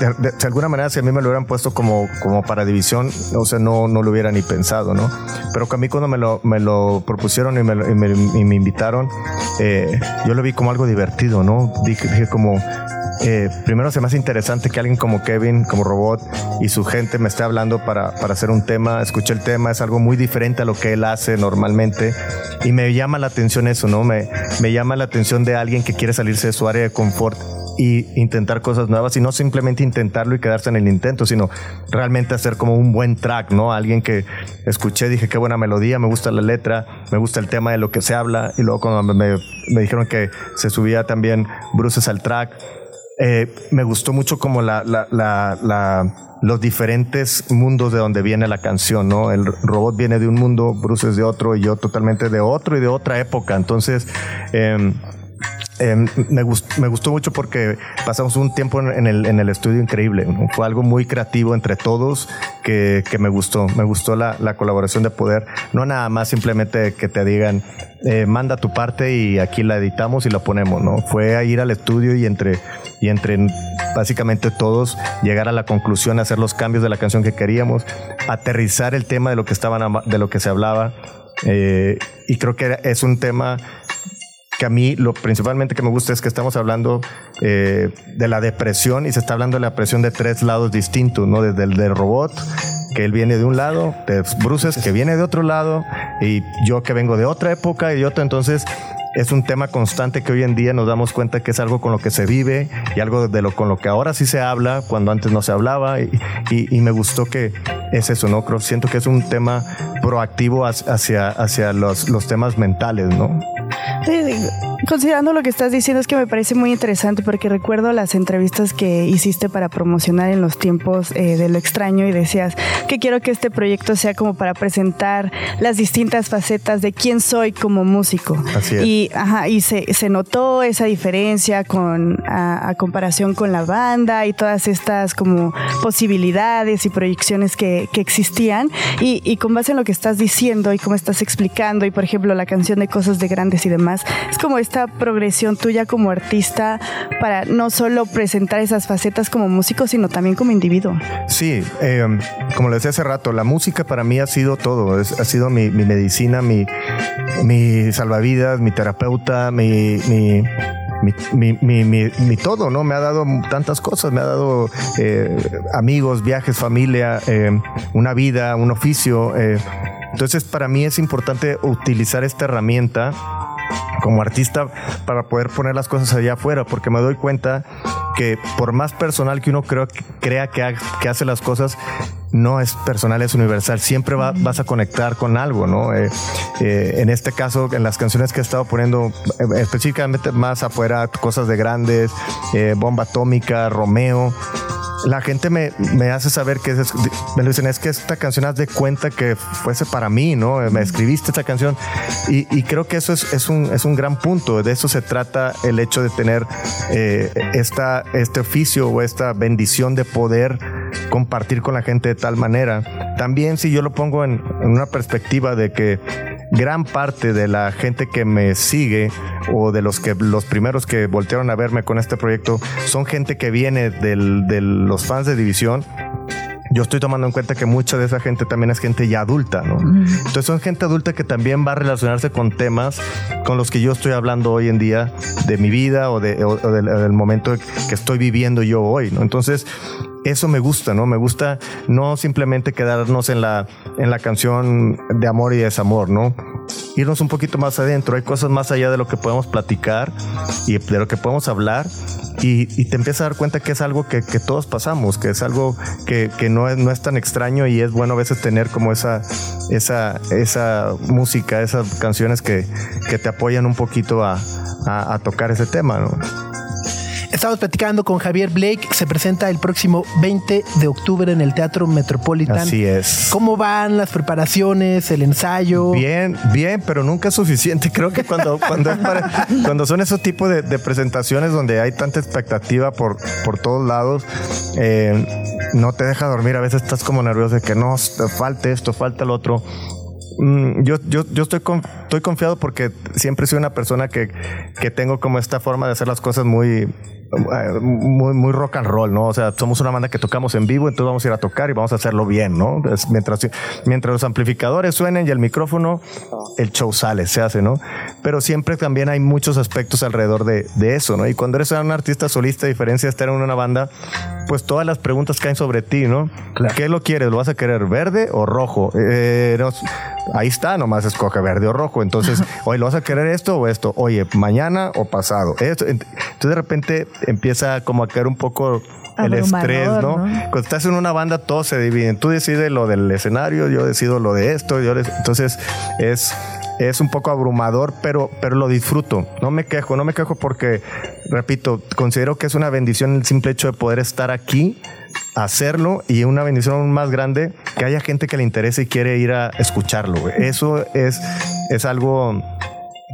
Speaker 7: de, alguna manera, si a mí me lo hubieran puesto como, como para división, o sea, no, no lo hubiera ni pensado, ¿no? Pero que a mí cuando me lo, me lo propusieron y me, me- me invitaron, eh, yo lo vi como algo divertido, ¿no? Dije, dije como, eh, primero se me hace interesante que alguien como Kevin, como Robot y su gente me esté hablando para, para hacer un tema. Escuché el tema, es algo muy diferente a lo que él hace normalmente y me llama la atención eso, ¿no? Me, me llama la atención de alguien que quiere salirse de su área de confort y intentar cosas nuevas y no simplemente intentarlo y quedarse en el intento, sino realmente hacer como un buen track, ¿no? Alguien que escuché, dije qué buena melodía, me gusta la letra, me gusta el tema de lo que se habla y luego cuando me, me dijeron que se subía también Bruces al track, eh, me gustó mucho como la, la, la, la- los diferentes mundos de donde viene la canción, ¿no? El robot viene de un mundo, Bruce es de otro y yo totalmente de otro y de otra época. Entonces, em, em, me, gust- me gustó mucho porque pasamos un tiempo en, en el, en el estudio increíble. ¿no? Fue algo muy creativo entre todos que, que me gustó. Me gustó la, la colaboración de poder, no nada más simplemente que te digan, eh, manda tu parte y aquí la editamos y la ponemos, ¿no? Fue a ir al estudio y entre, y entre básicamente todos llegar a la conclusión, hacer los cambios de la canción que queríamos, aterrizar el tema de lo que estaban de lo que se hablaba. eh, y creo que es un tema que a mí lo principalmente que me gusta es que estamos hablando eh, de la depresión y se está hablando de la depresión de tres lados distintos, ¿no? Desde el del robot, que él viene de un lado, de Bruces, que viene de otro lado, y yo que vengo de otra época y de otra, entonces es un tema constante que hoy en día nos damos cuenta que es algo con lo que se vive y algo de lo con lo que ahora sí se habla cuando antes no se hablaba y, y- y me gustó que es eso, ¿no? Creo, siento que es un tema proactivo hacia- hacia, los, los temas mentales, ¿no?
Speaker 3: Eh, Considerando lo que estás diciendo es que me parece muy interesante porque recuerdo las entrevistas que hiciste para promocionar en los tiempos eh, de lo extraño y decías que quiero que este proyecto sea como para presentar las distintas facetas de quién soy como músico.
Speaker 7: Así es.
Speaker 3: Y, ajá, y se, se notó esa diferencia con a, a comparación con la banda y todas estas como posibilidades y proyecciones que, que existían y, y con base en lo que estás diciendo y cómo estás explicando y por ejemplo la canción de cosas de grandes y demás es como esta progresión tuya como artista para no solo presentar esas facetas como músico sino también como individuo
Speaker 7: Sí, eh, como le decía hace rato, la música para mí ha sido todo, ha sido mi, medicina, mi, mi salvavidas, mi terapeuta, mi, mi, mi, mi- mi- mi- mi todo, ¿no? Me ha dado tantas cosas, me ha dado eh, amigos, viajes, familia, eh, una vida, un oficio. eh. Entonces para mí es importante utilizar esta herramienta como artista para poder poner las cosas allá afuera, porque me doy cuenta que por más personal que uno creo, crea que, ha- que hace las cosas, no es personal, es universal. Siempre va- vas a conectar con algo, ¿no? Eh, eh, en este caso, en las canciones que he estado poniendo, eh, específicamente más afuera, cosas de grandes, eh, Bomba Atómica, Romeo. La gente me, me hace saber que es, me lo dicen, es que esta canción haz de cuenta que fuese para mí, ¿no? Me escribiste esta canción. Y, y creo que eso es, es, un, es un gran punto. De eso se trata el hecho de tener eh, esta, este oficio o esta bendición de poder compartir con la gente de tal manera. También si yo lo pongo en, en una perspectiva de que gran parte de la gente que me sigue o de los que los primeros que voltearon a verme con este proyecto son gente que viene del- de los fans de División. Yo estoy tomando en cuenta que mucha de esa gente también es gente ya adulta, ¿no? Entonces son gente adulta que también va a relacionarse con temas con los que yo estoy hablando hoy en día de mi vida o, de, o- o del, del momento que estoy viviendo yo hoy, ¿no? Entonces eso me gusta, ¿no? Me gusta no simplemente quedarnos en la, en la canción de amor y desamor, ¿no? irnos un poquito más adentro. Hay cosas más allá de lo que podemos platicar y de lo que podemos hablar. Y, te empiezas a dar cuenta que es algo que, que todos pasamos, que es algo que, que no, es, no es tan extraño y es bueno a veces tener como esa, esa, esa música, esas canciones que, que te apoyan un poquito a, a- a tocar ese tema, ¿no?
Speaker 5: Estamos platicando con Javier Blake. Se presenta el próximo 20 de octubre en el Teatro Metropolitan.
Speaker 7: Así es.
Speaker 5: ¿Cómo van las preparaciones, el ensayo?
Speaker 7: Bien, bien, pero nunca es suficiente. [laughs] Creo que cuando, cuando, es para- cuando son esos tipos de, de presentaciones donde hay tanta expectativa por, por todos lados, eh, no te deja dormir. A veces estás como nervioso de que no, falta esto, falta el otro. Mm, Yo, yo, yo estoy, con- estoy confiado porque siempre soy una persona que, que tengo como esta forma de hacer las cosas muy, muy, muy rock and roll, ¿no? O sea, somos una banda que tocamos en vivo, entonces vamos a ir a tocar y vamos a hacerlo bien, ¿no? Mientras, mientras los amplificadores suenen y el micrófono, el show sale, se hace, ¿no? Pero siempre también hay muchos aspectos alrededor de, de eso, ¿no? Y cuando eres un artista solista, a diferencia de estar en una banda, pues todas las preguntas caen sobre ti, ¿no? ¿Qué lo quieres? ¿Lo vas a querer verde o rojo? Eh, no, ahí está, nomás escoge verde o rojo. Entonces, [laughs] oye, ¿lo vas a querer esto o esto? Oye, mañana o pasado. Esto. Ent- Entonces de repente empieza como a caer un poco el estrés, ¿no?
Speaker 3: ¿no?
Speaker 7: Cuando estás en una banda, todos se dividen. Tú decides lo del escenario, yo decido lo de esto. Yo des- Entonces es, es un poco abrumador, pero, pero lo disfruto. No me quejo, no me quejo porque, repito, considero que es una bendición el simple hecho de poder estar aquí, hacerlo y una bendición aún más grande que haya gente que le interese y quiere ir a escucharlo. Eso es, es algo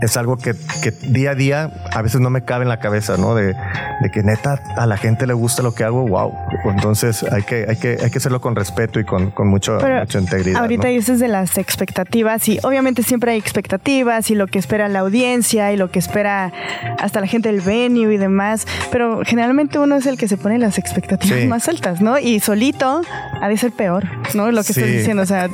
Speaker 7: es algo que, que día a día a veces no me cabe en la cabeza, ¿no? De, de que neta a la gente le gusta lo que hago, wow. Entonces hay que, hay que, hay que hacerlo con respeto y con, con mucho, mucha integridad.
Speaker 3: ahorita
Speaker 7: ¿no?
Speaker 3: dices de las expectativas y obviamente siempre hay expectativas y lo que espera la audiencia y lo que espera hasta la gente del venue y demás, pero generalmente uno es el que se pone las expectativas
Speaker 7: Sí.
Speaker 3: más altas, ¿no? Y solito ha de ser peor, ¿no? Lo que
Speaker 7: Sí.
Speaker 3: estoy diciendo, o sea,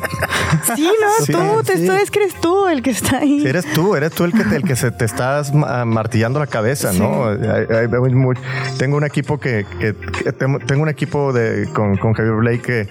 Speaker 3: sí, ¿no?
Speaker 7: Sí,
Speaker 3: tú, te,
Speaker 5: sí.
Speaker 3: tú es que eres tú el que está ahí.
Speaker 7: Sí, eres tú, eres tú el que, te- el que se te estás ma- martillando la cabeza, ¿no? Muy- tengo un equipo que, que- que tengo, tengo un equipo de, con, con Javier Blake que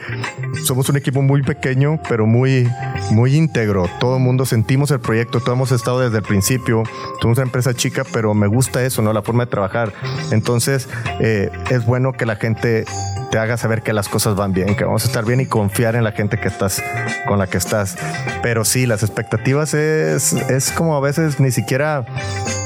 Speaker 7: somos un equipo muy pequeño, pero muy, muy íntegro. Todo el mundo sentimos el proyecto, todos hemos estado desde el principio. Somos una empresa chica, pero me gusta eso, ¿no? La forma de trabajar. Entonces, eh, es bueno que la gente te haga saber que las cosas van bien, que vamos a estar bien y confiar en la gente que estás con la que estás. Pero sí, las expectativas es, es como a veces ni siquiera,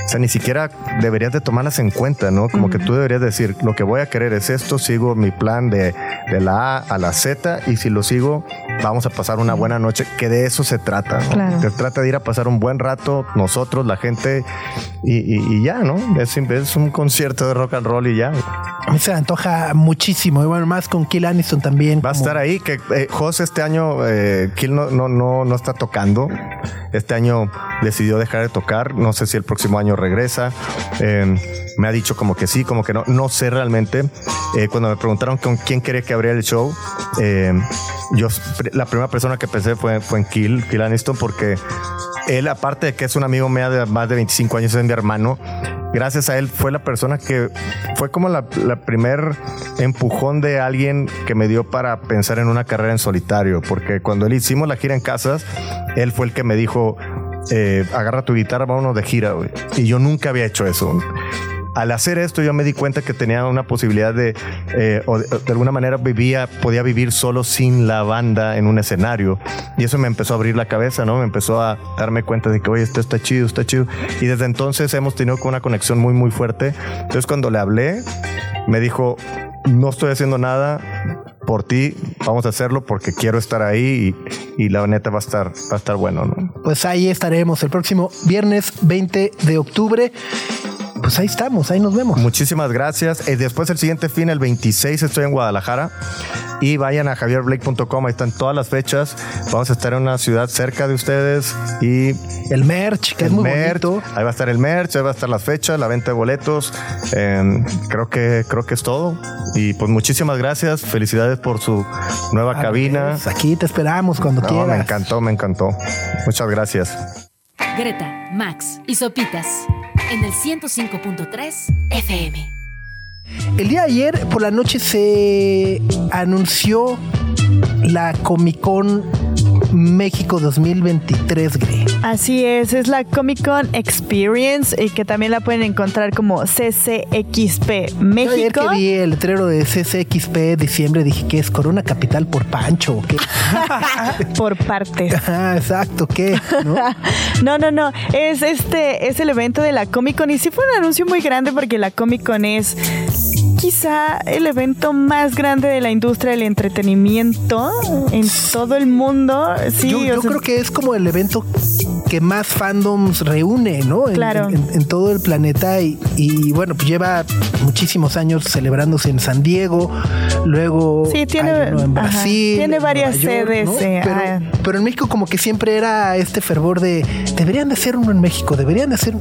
Speaker 7: o sea, ni siquiera deberías de tomarlas en cuenta, ¿no? Como que tú deberías decir, lo que voy a querer es esto, sigo mi plan de, de la A a la Z y si lo sigo, vamos a pasar una buena noche, que de eso se trata, ¿no?
Speaker 3: Claro.
Speaker 7: Se trata de ir a pasar un buen rato, nosotros, la gente, y, y- y ya, ¿no? Es, un concierto de rock and roll y ya.
Speaker 5: A mí se me antoja muchísimo. Y bueno, más con Kill Aniston también.
Speaker 7: Va a estar ahí, que eh, Jos este año, eh, Kill no, no, no, no está tocando. Este año decidió dejar de tocar. No sé si el próximo año regresa. Eh, me ha dicho como que sí, como que no. No sé realmente. Eh, cuando me preguntaron con quién quería que abriera el show, eh, yo la primera persona que pensé fue, fue en Kill, Kill Aniston, porque él, aparte de que es un amigo mío de más de 25 años, es mi hermano, gracias a él fue la persona que fue como la, primer empujón de alguien que me dio para pensar en una carrera en solitario, porque cuando él hicimos la gira en casas, él fue el que me dijo, eh, agarra tu guitarra, vámonos de gira, güey. Y yo nunca había hecho eso. Al hacer esto yo me di cuenta que tenía una posibilidad de, eh, de, alguna manera vivía, podía vivir solo sin la banda en un escenario. Y eso me empezó a abrir la cabeza, ¿no? Me empezó a darme cuenta de que, oye, esto está chido, está chido. Y desde entonces hemos tenido una conexión muy, muy fuerte. Entonces cuando le hablé, me dijo, no estoy haciendo nada por ti, vamos a hacerlo porque quiero estar ahí y, y la neta va a estar, va a estar bueno, ¿no?
Speaker 5: Pues ahí estaremos el próximo viernes 20 de octubre. Pues ahí estamos, ahí nos vemos.
Speaker 7: Muchísimas gracias. Eh, después el siguiente fin, el 26, estoy en Guadalajara. Y vayan a javierblake.com, ahí están todas las fechas. Vamos a estar en una ciudad cerca de ustedes. Y
Speaker 5: El merch, que es
Speaker 7: el
Speaker 5: muy
Speaker 7: merch,
Speaker 5: bonito.
Speaker 7: ahí va a estar el merch, ahí va a estar las fechas, la venta de boletos. Eh, creo que creo que es todo. Y pues muchísimas gracias. Felicidades por su nueva cabina.
Speaker 5: Aquí te esperamos cuando
Speaker 7: No,
Speaker 5: quieras.
Speaker 7: me encantó, me encantó. Muchas gracias.
Speaker 1: Greta, Max y Sopitas en el 105.3 FM.
Speaker 5: El día de ayer por la noche se anunció la Comic Con México 2023, Gre.
Speaker 3: Así es, es la Comic Con Experience y que también la pueden encontrar como CCXP
Speaker 5: Ayer
Speaker 3: México.
Speaker 5: que vi el letrero de CCXP diciembre dije que es Corona Capital por Pancho. ¿o qué? [laughs] [laughs]
Speaker 3: Por partes. [laughs]
Speaker 5: Ah, exacto, ¿qué? ¿No?
Speaker 3: No, no, no. Es este, es el evento de la Comic Con. Y sí fue un anuncio muy grande porque la Comic Con es quizá el evento más grande de la industria del entretenimiento en todo el mundo. Sí,
Speaker 5: yo
Speaker 3: o
Speaker 5: yo
Speaker 3: sea,
Speaker 5: creo que es como el evento que más fandoms reúne, ¿no? En,
Speaker 3: Claro.
Speaker 5: en- en todo el planeta y, y, bueno, pues lleva muchísimos años celebrándose en San Diego, luego
Speaker 3: Sí, tiene-
Speaker 5: en
Speaker 3: ajá,
Speaker 5: Brasil,
Speaker 3: tiene
Speaker 5: en
Speaker 3: varias
Speaker 5: York,
Speaker 3: sedes,
Speaker 5: ¿no?
Speaker 3: eh,
Speaker 5: pero,
Speaker 3: ah.
Speaker 5: pero en México como que siempre era este fervor de deberían de hacer uno en México, deberían de hacer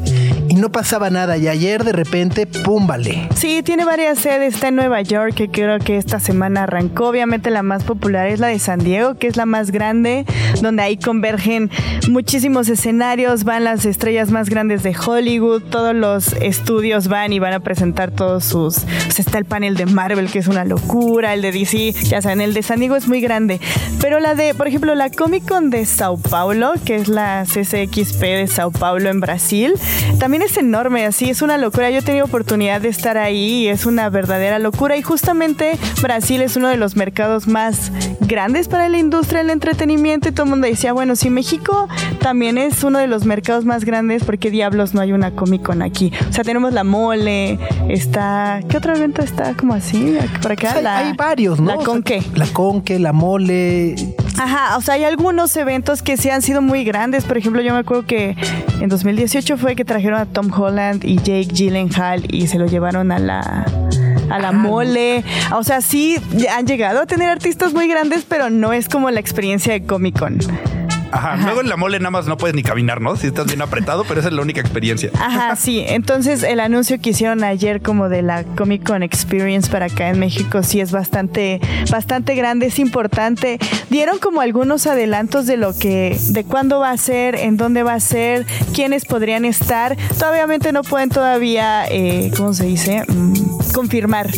Speaker 5: y no pasaba nada y ayer de repente pum vale.
Speaker 3: Sí, tiene varias sedes. Está en Nueva York, que creo que esta semana arrancó. Obviamente la más popular es la de San Diego, que es la más grande, donde ahí convergen muchísimos escenarios, van las estrellas más grandes de Hollywood, todos los estudios van y van a presentar todos sus... pues está el panel de Marvel, que es una locura, el de DC, ya saben, el de San Diego es muy grande. Pero la de, por ejemplo, la Comic Con de Sao Paulo, que es la CCXP de Sao Paulo en Brasil, también es enorme, así es una locura. Yo he tenido oportunidad de estar ahí y es una verdadera locura. Y justamente Brasil es uno de los mercados más grandes para la industria del entretenimiento. Y todo el mundo decía, bueno, si México también es uno de los mercados más grandes, ¿por qué diablos no hay una Comic Con aquí? O sea, tenemos la mole, está. ¿Qué otro evento está como así? Por acá.
Speaker 5: Hay,
Speaker 3: la,
Speaker 5: hay varios, ¿no?
Speaker 3: La
Speaker 5: O sea,
Speaker 3: Conque.
Speaker 5: La Conque, la Mole,
Speaker 3: Ajá, o sea, hay algunos eventos que sí han sido muy grandes. Por ejemplo, yo me acuerdo que en 2018 fue que trajeron a Tom Holland y Jake Gyllenhaal y se lo llevaron a la a la mole. O sea, sí han llegado a tener artistas muy grandes, pero no es como la experiencia de Comic Con.
Speaker 2: Ajá. Luego en la mole nada más no puedes ni caminar, ¿no? Si estás bien apretado, pero esa es la única experiencia.
Speaker 3: Ajá, [laughs] sí. Entonces el anuncio que hicieron ayer como de la Comic Con Experience para acá en México sí es bastante, bastante grande, es importante. Dieron como algunos adelantos de lo que, de cuándo va a ser, en dónde va a ser, quiénes podrían estar. Todavía obviamente no pueden todavía, eh, ¿cómo se dice? Mm, confirmar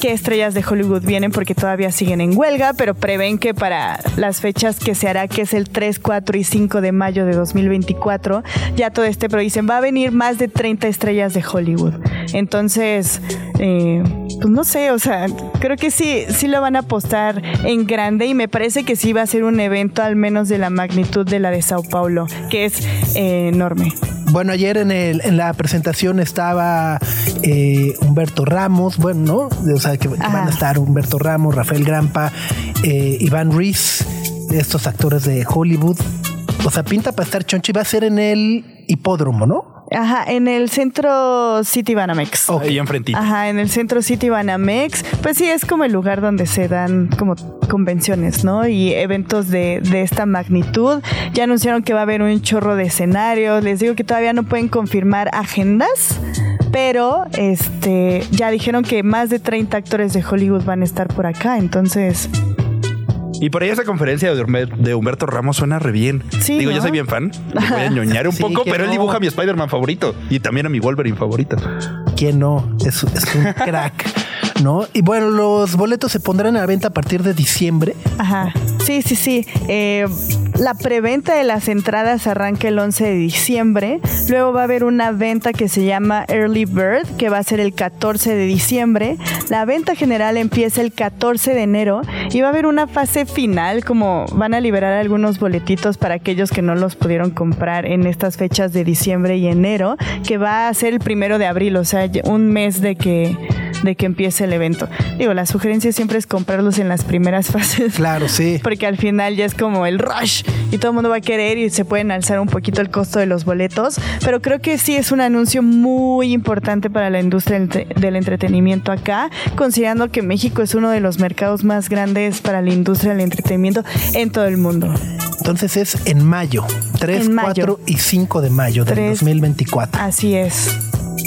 Speaker 3: qué estrellas de Hollywood vienen porque todavía siguen en huelga, pero prevén que para las fechas que se hará, que es el 3, 4 y 5 de mayo de 2024, ya todo este, pero dicen, va a venir más de 30 estrellas de Hollywood. Entonces, eh, pues no sé, o sea, creo que sí, sí lo van a apostar en grande y me parece que sí va a ser un evento al menos de la magnitud de la de Sao Paulo, que es eh, enorme.
Speaker 5: Bueno, ayer en, el, en la presentación estaba eh, Humberto Ramos, bueno, ¿no? O sea, que, que van a estar Humberto Ramos, Rafael Grampa, eh, Iván Ruiz, estos actores de Hollywood. O sea, pinta para estar chonchi. Va a ser en el hipódromo, ¿no?
Speaker 3: Ajá, en el centro City Banamex.
Speaker 5: Ok.
Speaker 2: Ahí enfrentito.
Speaker 3: Ajá, en el centro City Banamex. Pues sí, es como el lugar donde se dan como convenciones, ¿no? Y eventos de, de esta magnitud. Ya anunciaron que va a haber un chorro de escenarios. Les digo que todavía no pueden confirmar agendas. Pero este ya dijeron que más de 30 actores de Hollywood van a estar por acá. Entonces,
Speaker 2: Y por ahí esa conferencia de, Humber- de Humberto Ramos suena re bien.
Speaker 3: Sí,
Speaker 2: Digo, yo soy bien fan. [laughs] Voy a ñoñar un
Speaker 5: Sí,
Speaker 2: poco, pero él dibuja a mi Spider-Man favorito y también a mi Wolverine favorito.
Speaker 5: ¿Quién no? Es, es un [laughs] crack, ¿no? Y bueno, los boletos se pondrán a la venta a partir de diciembre.
Speaker 3: Ajá. Sí, sí, sí. Eh, la preventa de las entradas arranca el 11 de diciembre. Luego va a haber una venta que se llama Early Bird, que va a ser el 14 de diciembre. La venta general empieza el 14 de enero y va a haber una fase final, como van a liberar algunos boletitos para aquellos que no los pudieron comprar en estas fechas de diciembre y enero, que va a ser el primero de abril, o sea, un mes de que de que empiece el evento. Digo, la sugerencia siempre es comprarlos en las primeras [laughs] fases.
Speaker 5: Claro, sí.
Speaker 3: Porque al final ya es como el rush y todo el mundo va a querer y se pueden alzar un poquito el costo de los boletos. Pero creo que sí es un anuncio muy importante para la industria del entre- del entretenimiento acá, considerando que México es uno de los mercados más grandes para la industria del entretenimiento en todo el mundo.
Speaker 5: Entonces es en mayo, 3,
Speaker 3: En mayo.
Speaker 5: 4 y 5 de mayo del
Speaker 3: Tres.
Speaker 5: 2024.
Speaker 3: Así es.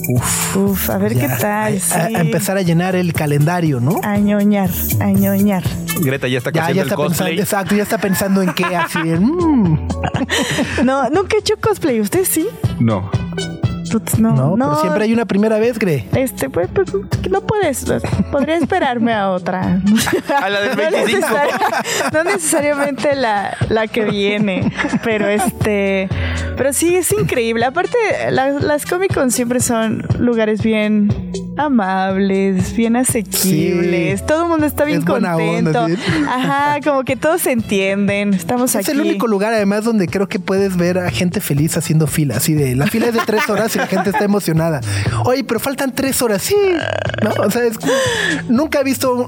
Speaker 5: Uf.
Speaker 3: Uf, a ver
Speaker 5: Ya,
Speaker 3: qué tal.
Speaker 5: A, a-
Speaker 3: sí.
Speaker 5: a empezar a llenar el calendario, ¿no?
Speaker 3: A ñoñar, a ñoñar.
Speaker 2: Greta ya está
Speaker 5: Ya, ya
Speaker 2: el
Speaker 5: está pensando,
Speaker 2: cosplay.
Speaker 5: exacto, ya está pensando en qué así. [laughs] en, mm.
Speaker 3: No, nunca he hecho cosplay. ¿Usted sí?
Speaker 2: No.
Speaker 3: No,
Speaker 5: No,
Speaker 3: no.
Speaker 5: pero siempre hay una primera vez, Gre.
Speaker 3: Este, pues, pues, no puedes. Podría esperarme a otra.
Speaker 2: A la del
Speaker 3: No
Speaker 2: 25.
Speaker 3: necesari- no necesariamente la, la que viene, pero este, pero sí es increíble. Aparte, la- las Comic Con siempre son lugares bien amables, bien asequibles.
Speaker 5: Sí.
Speaker 3: Todo el mundo está bien
Speaker 5: Es
Speaker 3: contento.
Speaker 5: onda, sí.
Speaker 3: Ajá, como que todos se entienden. Estamos
Speaker 5: Es
Speaker 3: aquí.
Speaker 5: el único lugar, además, donde creo que puedes ver a gente feliz haciendo fila. Así de la fila es de tres horas y la gente está emocionada. Oye, pero faltan tres horas. Sí, no, o sea, es como- nunca he visto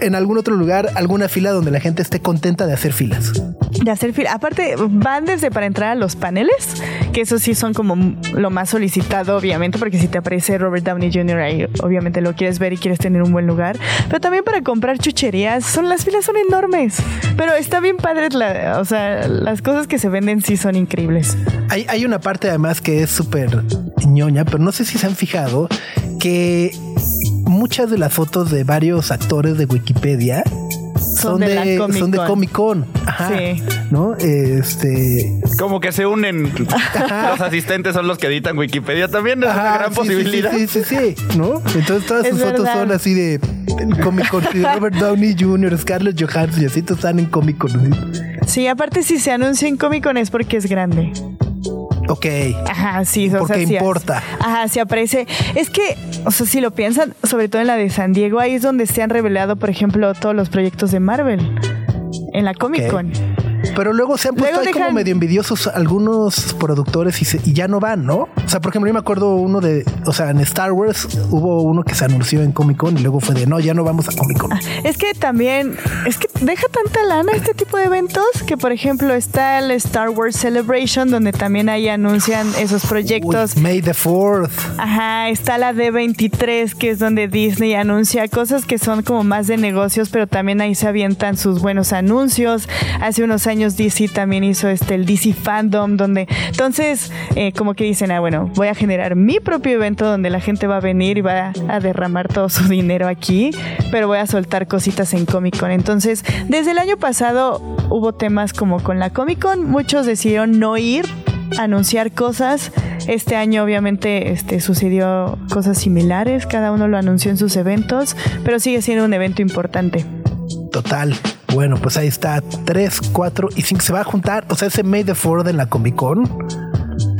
Speaker 5: en algún otro lugar alguna fila donde la gente esté contenta de hacer filas.
Speaker 3: De hacer fila. Aparte, van desde para entrar a los paneles, que eso sí son como lo más solicitado, obviamente, porque si te aparece Robert Downey Jr. ahí, obviamente lo quieres ver y quieres tener un buen lugar. Pero también para comprar chucherías, son las filas son enormes. Pero está bien padre, o sea, las cosas que se venden sí son increíbles.
Speaker 5: Hay, hay una parte además que es súper ñoña, pero no sé si se han fijado que muchas de las fotos de varios actores de Wikipedia son,
Speaker 3: de Comic
Speaker 5: son de
Speaker 3: Con.
Speaker 5: Comic Con. Ajá.
Speaker 3: Sí.
Speaker 5: ¿No? Este.
Speaker 2: Como que se unen. Los asistentes son los que editan Wikipedia. También es una gran
Speaker 5: sí,
Speaker 2: posibilidad.
Speaker 5: Sí, sí, sí, sí, ¿no? Entonces todas
Speaker 3: Es
Speaker 5: sus fotos son así de Comic Con, Robert Downey Jr., Scarlett Johansson y así todos están en Comic Con. ¿sí?
Speaker 3: Sí, aparte si se anuncia en Comic Con es porque es grande.
Speaker 5: Ok.
Speaker 3: Ajá, sí, o
Speaker 5: Porque
Speaker 3: sea, sí,
Speaker 5: importa.
Speaker 3: Ajá, se aparece. Es que, o sea, si lo piensan, sobre todo en la de San Diego, ahí es donde se han revelado, por ejemplo, todos los proyectos de Marvel. En la Comic. Con.
Speaker 5: Pero luego se han puesto ahí como medio envidiosos algunos productores y, se- y ya no van, ¿no? O sea, por ejemplo, yo me acuerdo uno de, o sea, en Star Wars hubo uno que se anunció en Comic Con y luego fue de, no, ya no vamos a Comic Con.
Speaker 3: Es que también, es que deja tanta lana este tipo de eventos que, por ejemplo, está el Star Wars Celebration, donde también ahí anuncian esos proyectos.
Speaker 5: Uy, May the 4th.
Speaker 3: Ajá, está la D23, que es donde Disney anuncia cosas que son como más de negocios, pero también ahí se avientan sus buenos anuncios. Hace unos años DC también hizo este el DC Fandom, donde entonces eh, como que dicen, ah, bueno, voy a generar mi propio evento donde la gente va a venir y va a derramar todo su dinero aquí, pero voy a soltar cositas en Comic Con. Entonces, desde el año pasado hubo temas como con la Comic Con, muchos decidieron no ir anunciar cosas. Este año obviamente este, sucedió cosas similares, cada uno lo anunció en sus eventos, pero sigue siendo un evento importante.
Speaker 5: Total. Bueno, pues ahí está. 3, 4 y 5 se va a juntar. O sea, ese May the 4th en la Comic Con.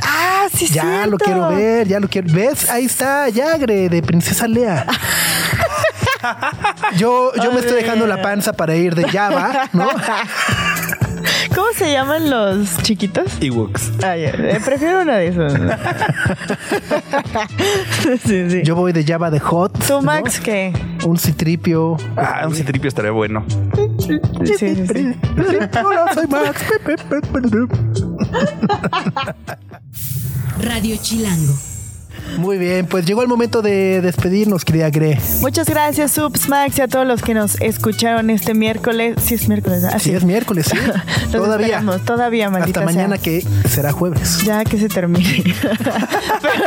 Speaker 3: Ah, sí,
Speaker 5: Ya lo quiero ver, ya lo quiero. ¿Ves? Ahí está, Yagre de Princesa Lea. [laughs] Yo, yo me estoy dejando la panza para ir de Java, ¿no? [laughs]
Speaker 3: ¿Cómo se llaman los chiquitos?
Speaker 2: Ewoks.
Speaker 3: Ah, ya, eh, prefiero uno de [laughs] sí, sí.
Speaker 5: Yo voy de Java de Hot.
Speaker 3: ¿Tú,
Speaker 5: ¿no?
Speaker 3: Max, qué?
Speaker 5: Un citripio.
Speaker 2: Ah, un citripio estaría bueno.
Speaker 3: Sí, sí, sí.
Speaker 5: Hola, soy Max.
Speaker 1: Radio Chilango.
Speaker 5: Muy bien, pues llegó el momento de despedirnos, querida Gre.
Speaker 3: Muchas gracias, Subs, Max, y a todos los que nos escucharon este miércoles. Sí, es miércoles.
Speaker 5: Sí,
Speaker 3: Así
Speaker 5: es miércoles, sí. [laughs] Todavía.
Speaker 3: todavía, maldita
Speaker 5: Hasta
Speaker 3: sea.
Speaker 5: mañana que será jueves.
Speaker 3: Ya que se termine. [laughs]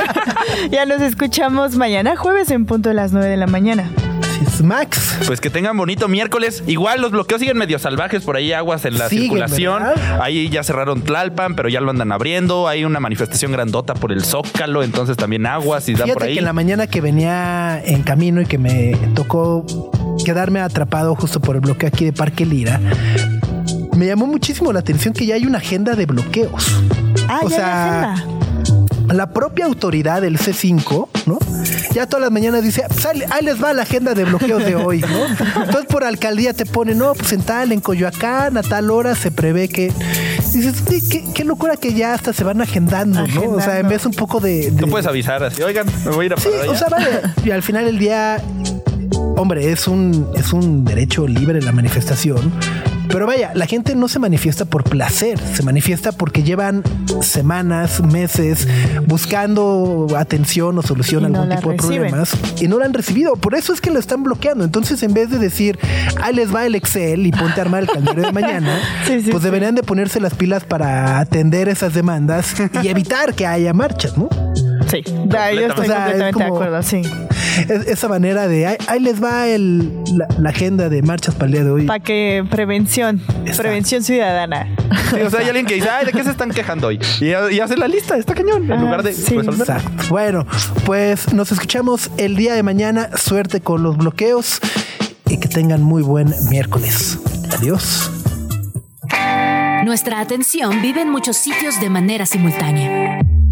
Speaker 3: [laughs] ya nos escuchamos mañana, jueves, en punto de las 9 de la mañana.
Speaker 5: Max.
Speaker 2: Pues que tengan bonito miércoles. Igual los bloqueos siguen medio salvajes por ahí, aguas en la
Speaker 5: Siguen,
Speaker 2: circulación.
Speaker 5: ¿verdad?
Speaker 2: Ahí ya cerraron Tlalpan, pero ya lo andan abriendo. Hay una manifestación grandota por el Zócalo, entonces también aguas y da por ahí.
Speaker 5: que en la mañana que venía en camino y que me tocó quedarme atrapado justo por el bloqueo aquí de Parque Lira, me llamó muchísimo la atención que ya hay una agenda de bloqueos.
Speaker 3: Ah,
Speaker 5: O
Speaker 3: ya
Speaker 5: sea,
Speaker 3: hay agenda.
Speaker 5: La propia autoridad del C5, ¿no? Ya todas las mañanas dice, pues ahí, les va la agenda de bloqueos de hoy, ¿no? Entonces por alcaldía te pone, no, pues en tal, en Coyoacán, a tal hora se prevé que... Dices, "Sí, qué, qué locura que ya hasta se van agendando, ¿no? O sea, en vez un poco de... de-
Speaker 2: Tú puedes avisar así, oigan, me voy a ir a
Speaker 5: Sí, o
Speaker 2: allá".
Speaker 5: sea, vale. Y al final del día, hombre, es un, es un derecho libre la manifestación. Pero vaya, la gente no se manifiesta por placer, se manifiesta porque llevan semanas, meses buscando atención o solución a
Speaker 3: no
Speaker 5: algún tipo de problemas y no la han recibido. Por eso es que lo están bloqueando. Entonces, en vez de decir, ahí les va el Excel y ponte a armar el calendario de mañana, [laughs]
Speaker 3: Sí, sí,
Speaker 5: pues
Speaker 3: sí.
Speaker 5: deberían de ponerse las pilas para atender esas demandas y evitar que haya marchas, ¿no?
Speaker 3: Sí, da, yo estoy
Speaker 5: O sea, es
Speaker 3: completamente de acuerdo, sí.
Speaker 5: es- esa manera de ahí, ahí les va el, la, la agenda de marchas para el día de hoy.
Speaker 3: Para que prevención, prevención ciudadana.
Speaker 2: Sí, o sea, hay alguien que dice, ay, ¿de qué se están quejando hoy? Y, y hace la lista, está cañón, en
Speaker 3: Ah,
Speaker 2: lugar de
Speaker 3: sí.
Speaker 2: resolver.
Speaker 5: Exacto. Bueno, pues nos escuchamos el día de mañana. Suerte con los bloqueos y que tengan muy buen miércoles. Adiós.
Speaker 1: Nuestra atención vive en muchos sitios de manera simultánea.